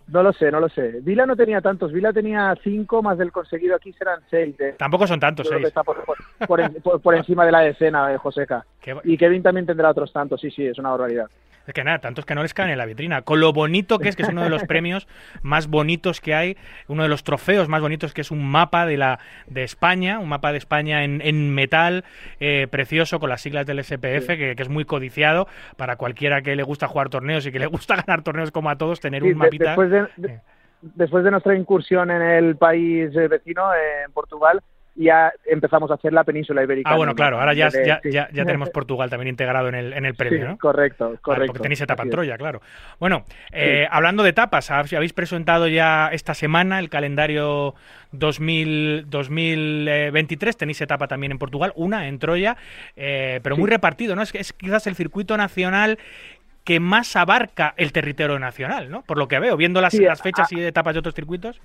No lo sé, no lo sé. Vila no tenía tantos. Vila tenía cinco, más del conseguido aquí serán seis. Tampoco son tantos, seis. Está por, encima de la decena de Joseca. Y Kevin también tendrá otros tantos. Sí, sí, es una barbaridad. Es que nada, tantos que no les caen en la vitrina. Con lo bonito que es, que es uno de los (laughs) premios más bonitos que hay, uno de los trofeos más bonitos que es un mapa de la de España, un mapa de España en, en metal eh, precioso con las siglas del SPF, que, es muy codiciado para cualquiera que le gusta jugar torneos y que le (laughs) gusta ganar torneos como a todos, tener un mapita. Después de, después de nuestra incursión en el país eh, vecino, en Portugal, ya empezamos a hacer la península ibérica. Ah, bueno, claro, ahora ya, ya, ya, tenemos (laughs) Portugal también integrado en el, en el premio, ¿no? Correcto, correcto. porque tenéis etapa en Troya, claro. Bueno, eh, hablando de etapas, habéis presentado ya esta semana el calendario 2000, 2023, tenéis etapa también en Portugal, una en Troya, eh, pero muy repartido, ¿no? Es, es quizás el circuito nacional que más abarca el territorio nacional, ¿no? Por lo que veo, viendo las, las fechas y etapas de otros circuitos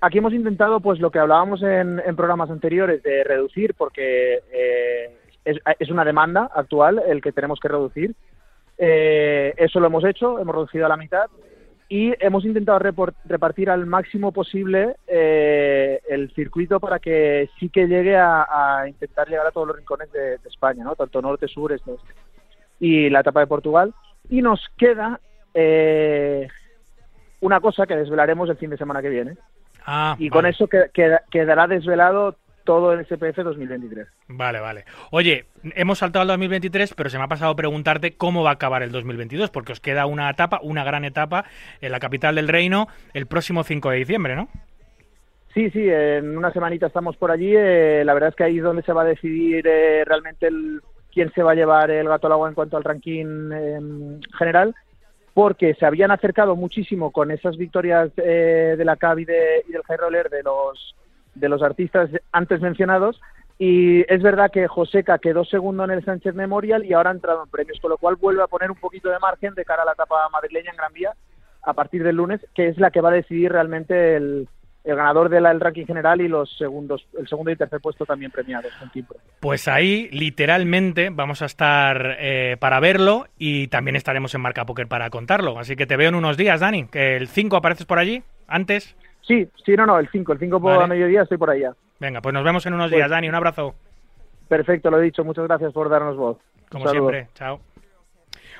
aquí hemos intentado, pues lo que hablábamos en, programas anteriores, de reducir, porque eh, es, una demanda actual el que tenemos que reducir. Eh, eso lo hemos hecho, hemos reducido a la mitad y hemos intentado repartir al máximo posible eh, el circuito para que sí que llegue a, intentar llegar a todos los rincones de, España, ¿no? tanto norte, sur, este, oeste. Y la etapa de Portugal. Y nos queda una cosa que desvelaremos el fin de semana que viene. Ah, y con eso quedará desvelado todo el SPF 2023. Vale, vale. Oye, hemos saltado al 2023, pero se me ha pasado preguntarte cómo va a acabar el 2022, porque os queda una etapa, una gran etapa, en la capital del reino, el próximo 5 de diciembre, ¿no? Sí, sí, en una semanita estamos por allí. Eh, la verdad es que ahí es donde se va a decidir eh, realmente el, quién se va a llevar el gato al agua en cuanto al ranking em, general porque se habían acercado muchísimo con esas victorias eh, de la CAB y, de, y del High Roller de los, de los artistas antes mencionados. Y es verdad que Joseca quedó segundo en el Sánchez Memorial y ahora ha entrado en premios, con lo cual vuelve a poner un poquito de margen de cara a la etapa madrileña en Gran Vía a partir del lunes, que es la que va a decidir realmente el, el ganador del ranking general y los segundos, el segundo y tercer puesto también premiados con Pues ahí, literalmente, vamos a estar eh, para verlo y también estaremos en Marca Poker para contarlo. Así que te veo en unos días, Dani. Que el 5 apareces por allí, antes. Sí, sí, no, no, el 5. El 5 por mediodía estoy por allá. Venga, pues nos vemos en unos días, pues Dani. Un abrazo. Perfecto, lo he dicho. Muchas gracias por darnos voz. Como siempre. Chao.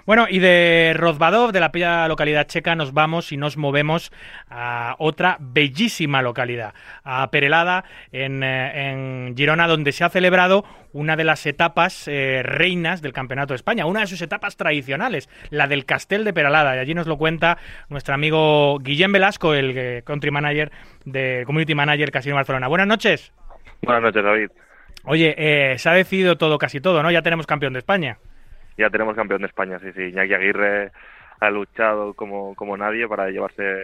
Bueno, y de Rozvadov, de la bella localidad checa, nos vamos y nos movemos a otra bellísima localidad, a Perelada, en, eh, en Girona, donde se ha celebrado una de las etapas eh, reinas del Campeonato de España, una de sus etapas tradicionales, la del Castel de Peralada. Y allí nos lo cuenta nuestro amigo Guillem Velasco, el eh, country manager de Community Manager Casino Barcelona. Buenas noches. Buenas noches, David. Oye, se ha decidido todo, casi todo, ¿no? Ya tenemos campeón de España ya tenemos campeón de España, sí, sí. Iñaki Aguirre ha luchado como, como nadie para llevarse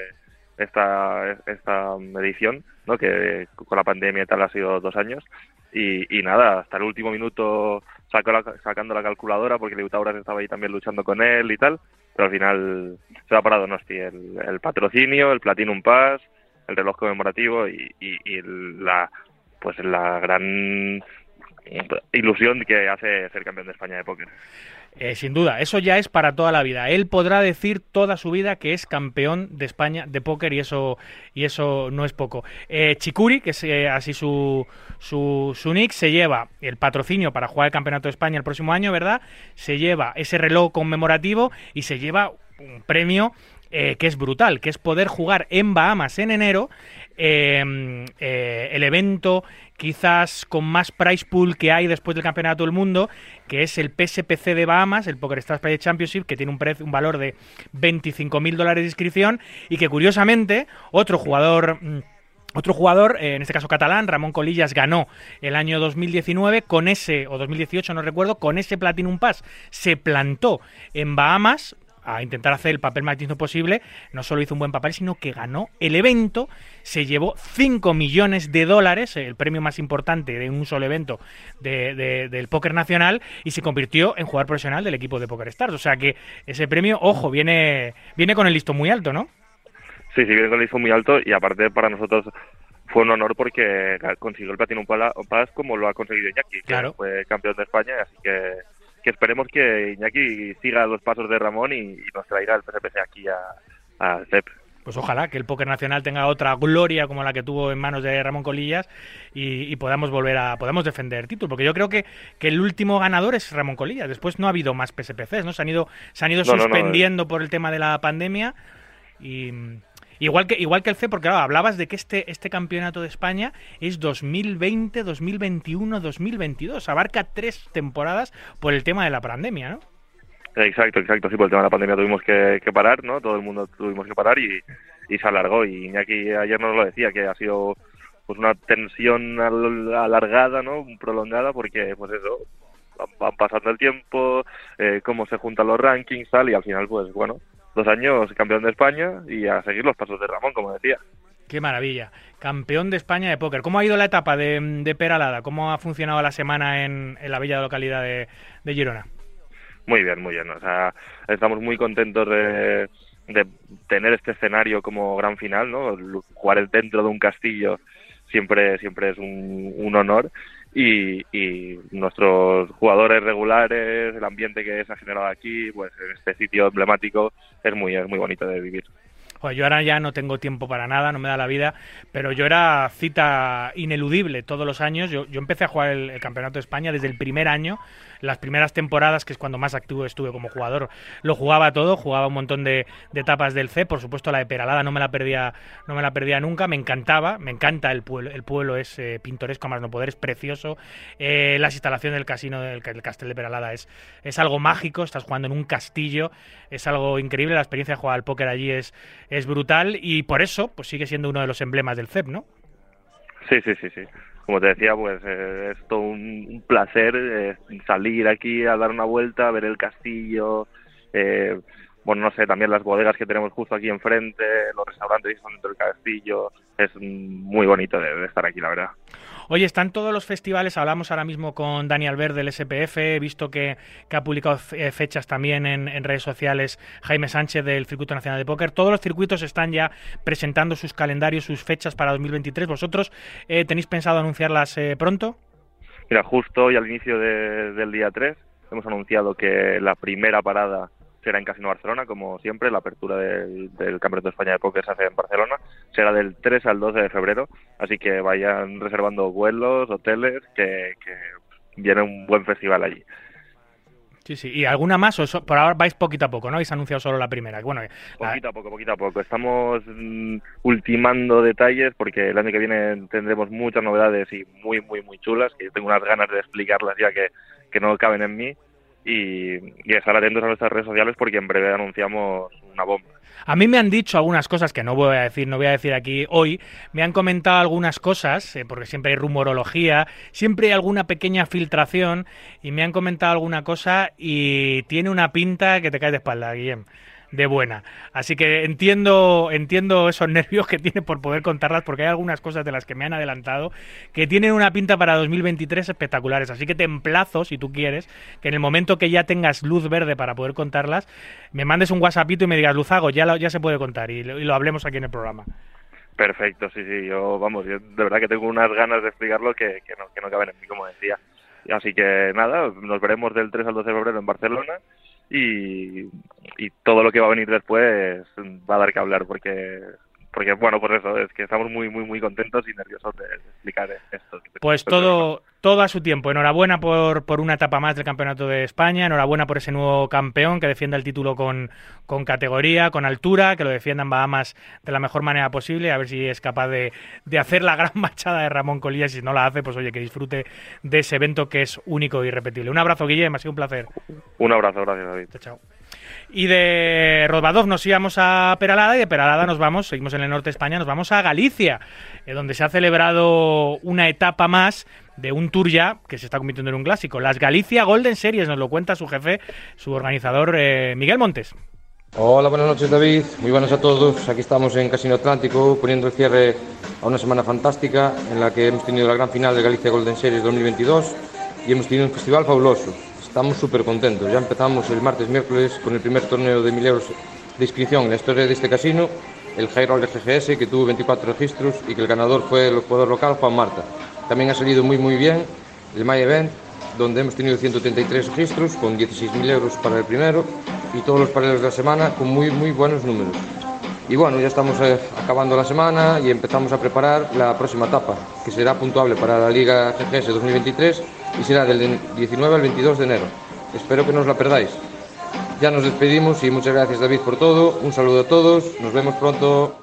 esta, esta edición, ¿no? que con la pandemia y tal ha sido dos años. Y, y nada, hasta el último minuto sacó sacando la calculadora porque Leutauras estaba ahí también luchando con él y tal, pero al final se ha parado Donosti, el, el patrocinio, el Platinum Pass, el reloj conmemorativo y, y, y la pues la gran ilusión que hace ser campeón de España de póker. Eh, sin duda, eso ya es para toda la vida. Él podrá decir toda su vida que es campeón de España de póker y eso y eso no es poco. Eh, Chikuri, que es eh, así su, su, su, nick, se lleva el patrocinio para jugar el campeonato de España el próximo año, ¿verdad? Se lleva ese reloj conmemorativo y se lleva un premio que es brutal, que es poder jugar en Bahamas en enero el evento quizás con más price pool que hay después del Campeonato del Mundo, que es el PSPC de Bahamas, el Poker Stars Play Championship, que tiene un, precio, un valor de 25.000 dólares de inscripción y que curiosamente otro jugador... Mm, otro jugador, eh, en este caso catalán, Ramón Colillas, ganó el año 2019 con ese, o 2018 no recuerdo, con ese Platinum Pass. Se plantó en Bahamas, a intentar hacer el papel más digno posible, no solo hizo un buen papel, sino que ganó el evento, se llevó 5 millones de dólares, el premio más importante de un solo evento de, del póker nacional, y se convirtió en jugador profesional del equipo de Poker Stars. O sea que ese premio, ojo, viene, viene con el listo muy alto, ¿no? Sí, sí, viene con el listo muy alto y aparte para nosotros fue un honor porque consiguió el Platinum Pass como lo ha conseguido Jackie, que fue campeón de España, así que que esperemos que Iñaki siga los pasos de Ramón y, nos traiga el PSPC aquí a, a CEP. Pues ojalá que el póker nacional tenga otra gloria como la que tuvo en manos de Ramón Colillas y, podamos volver a podamos defender el título, porque yo creo que, que, el último ganador es Ramón Colillas. Después no ha habido más PSPCs, ¿no? Se han ido se han ido suspendiendo por el tema de la pandemia y Igual que, igual que el C, porque hablabas de que este, este campeonato de España es 2020, 2021, 2022. Abarca tres temporadas por el tema de la pandemia, ¿no? Exacto, exacto. Sí, por el tema de la pandemia tuvimos que, parar, ¿no? Todo el mundo tuvimos que parar y, y se alargó. Y Iñaki ayer nos lo decía, que ha sido pues una tensión alargada, ¿no? Prolongada, porque, pues eso, van pasando el tiempo, eh, cómo se juntan los rankings, tal, y al final, pues bueno, dos años campeón de España y a seguir los pasos de Ramón, como decía. Qué maravilla. Campeón de España de póker. ¿Cómo ha ido la etapa de, Peralada? ¿Cómo ha funcionado la semana en, la bella localidad de, Girona? Muy bien, muy bien. O sea, estamos muy contentos de, tener este escenario como gran final, ¿no? Jugar dentro de un castillo siempre, siempre es un, un honor y, y, nuestros jugadores regulares, el ambiente que se ha generado aquí, pues en este sitio emblemático es muy, es muy bonito de vivir. yo ahora ya no tengo tiempo para nada, no me da la vida, pero yo era cita ineludible todos los años. Yo, yo empecé a jugar el, Campeonato de España desde el primer año las primeras temporadas, que es cuando más activo estuve como jugador, lo jugaba todo, jugaba un montón de, etapas del C, por supuesto la de Peralada no me la perdía, no me la perdía nunca, me encantaba, me encanta el pueblo, el pueblo es eh, pintoresco, más no poder, es precioso, eh, las instalaciones del casino del, Castel de Peralada es, es algo mágico, estás jugando en un castillo, es algo increíble, la experiencia de jugar al póker allí es, es brutal y por eso pues sigue siendo uno de los emblemas del CEP, ¿no? Sí, sí, sí, sí como te decía, pues eh, es todo un, placer eh, salir aquí a dar una vuelta, ver el castillo, eh, bueno, no sé, también las bodegas que tenemos justo aquí enfrente, los restaurantes que están dentro del castillo, es muy bonito de, estar aquí, la verdad. Oye, están todos los festivales, hablamos ahora mismo con Dani Albert del SPF, he visto que, ha publicado eh, fechas también en, redes sociales Jaime Sánchez del Circuito Nacional de Póker, todos los circuitos están ya presentando sus calendarios, sus fechas para 2023, ¿vosotros eh, tenéis pensado anunciarlas eh, pronto? Mira, justo hoy al inicio del día 3 hemos anunciado que la primera parada será en Casino Barcelona, como siempre, la apertura del, Campeonato de España de Póker se hace en Barcelona, será del 3 al 12 de febrero, así que vayan reservando vuelos, hoteles, que, viene un buen festival allí. Sí, sí. ¿Y alguna más? O por ahora vais poquito a poco, ¿no? Habéis anunciado solo la primera. Bueno, Poquito a poco, poquito a poco. Estamos mm, ultimando detalles porque el año que viene tendremos muchas novedades y muy, muy, muy chulas, que tengo unas ganas de explicarlas ya que, que no caben en mí y, estar atentos a nuestras redes sociales porque en breve anunciamos una bomba. A mí me han dicho algunas cosas que no voy a decir, no voy a decir aquí hoy. Me han comentado algunas cosas, eh, porque siempre hay rumorología, siempre hay alguna pequeña filtración, y me han comentado alguna cosa y tiene una pinta que te cae de espalda, Guillem de buena. Así que entiendo, entiendo esos nervios que tiene por poder contarlas, porque hay algunas cosas de las que me han adelantado que tienen una pinta para 2023 espectaculares. Así que te emplazo, si tú quieres, que en el momento que ya tengas luz verde para poder contarlas, me mandes un WhatsAppito y me digas, Luzago, ya, ya se puede contar y lo, hablemos aquí en el programa. Perfecto, sí, sí, yo, vamos, yo de verdad que tengo unas ganas de explicarlo que, que, no, que no caben en mí, como decía. Así que nada, nos veremos del 3 al 12 de febrero en Barcelona y, y todo lo que va a venir después va a dar que hablar porque porque bueno, por eso es que estamos muy muy muy contentos y nerviosos de, explicar esto. Pues todo todo a su tiempo. Enhorabuena por, por una etapa más del Campeonato de España, enhorabuena por ese nuevo campeón que defienda el título con, con categoría, con altura, que lo defienda en Bahamas de la mejor manera posible, a ver si es capaz de, de hacer la gran (laughs) machada de Ramón Colillas y si no la hace, pues oye, que disfrute de ese evento que es único e irrepetible. Un abrazo, Guillem, ha sido un placer. Un abrazo, gracias, David. Chao. Y de Rodbadov nos íbamos a Peralada y de Peralada nos vamos, seguimos en el norte de España, nos vamos a Galicia, eh, donde se ha celebrado una etapa más de un tour ya que se está convirtiendo en un clásico. Las Galicia Golden Series, nos lo cuenta su jefe, su organizador eh, Miguel Montes. Hola, buenas noches David, muy buenas a todos. Aquí estamos en Casino Atlántico poniendo el cierre a una semana fantástica en la que hemos tenido la gran final de Galicia Golden Series 2022 y hemos tenido un festival fabuloso. Estamos súper contentos. Ya empezamos el martes, miércoles con el primer torneo de 1000 euros de inscripción en la historia de este casino, el Roller GGS, que tuvo 24 registros y que el ganador fue el jugador local Juan Marta. También ha salido muy muy bien el My Event, donde hemos tenido 133 registros con 16.000 euros para el primero y todos los paralelos de la semana con muy muy buenos números. Y bueno, ya estamos eh, acabando la semana y empezamos a preparar la próxima etapa, que será puntuable para la Liga GGS 2023 y será del 19 al 22 de enero. Espero que no os la perdáis. Ya nos despedimos y muchas gracias David por todo. Un saludo a todos. Nos vemos pronto.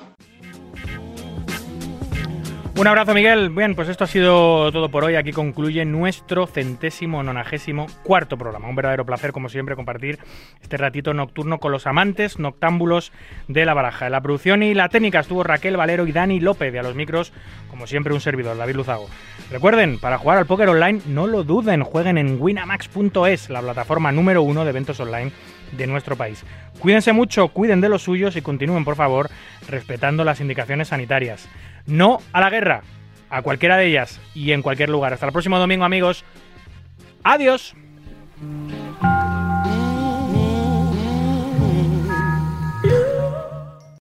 Un abrazo, Miguel. Bien, pues esto ha sido todo por hoy. Aquí concluye nuestro centésimo nonagésimo cuarto programa. Un verdadero placer, como siempre, compartir este ratito nocturno con los amantes noctámbulos de la baraja. En la producción y la técnica estuvo Raquel Valero y Dani López. Y a los micros, como siempre, un servidor, David Luzago. Recuerden, para jugar al póker online, no lo duden, jueguen en winamax.es, la plataforma número uno de eventos online de nuestro país. Cuídense mucho, cuiden de los suyos y continúen, por favor, respetando las indicaciones sanitarias. No a la guerra, a cualquiera de ellas y en cualquier lugar. Hasta el próximo domingo, amigos. Adiós.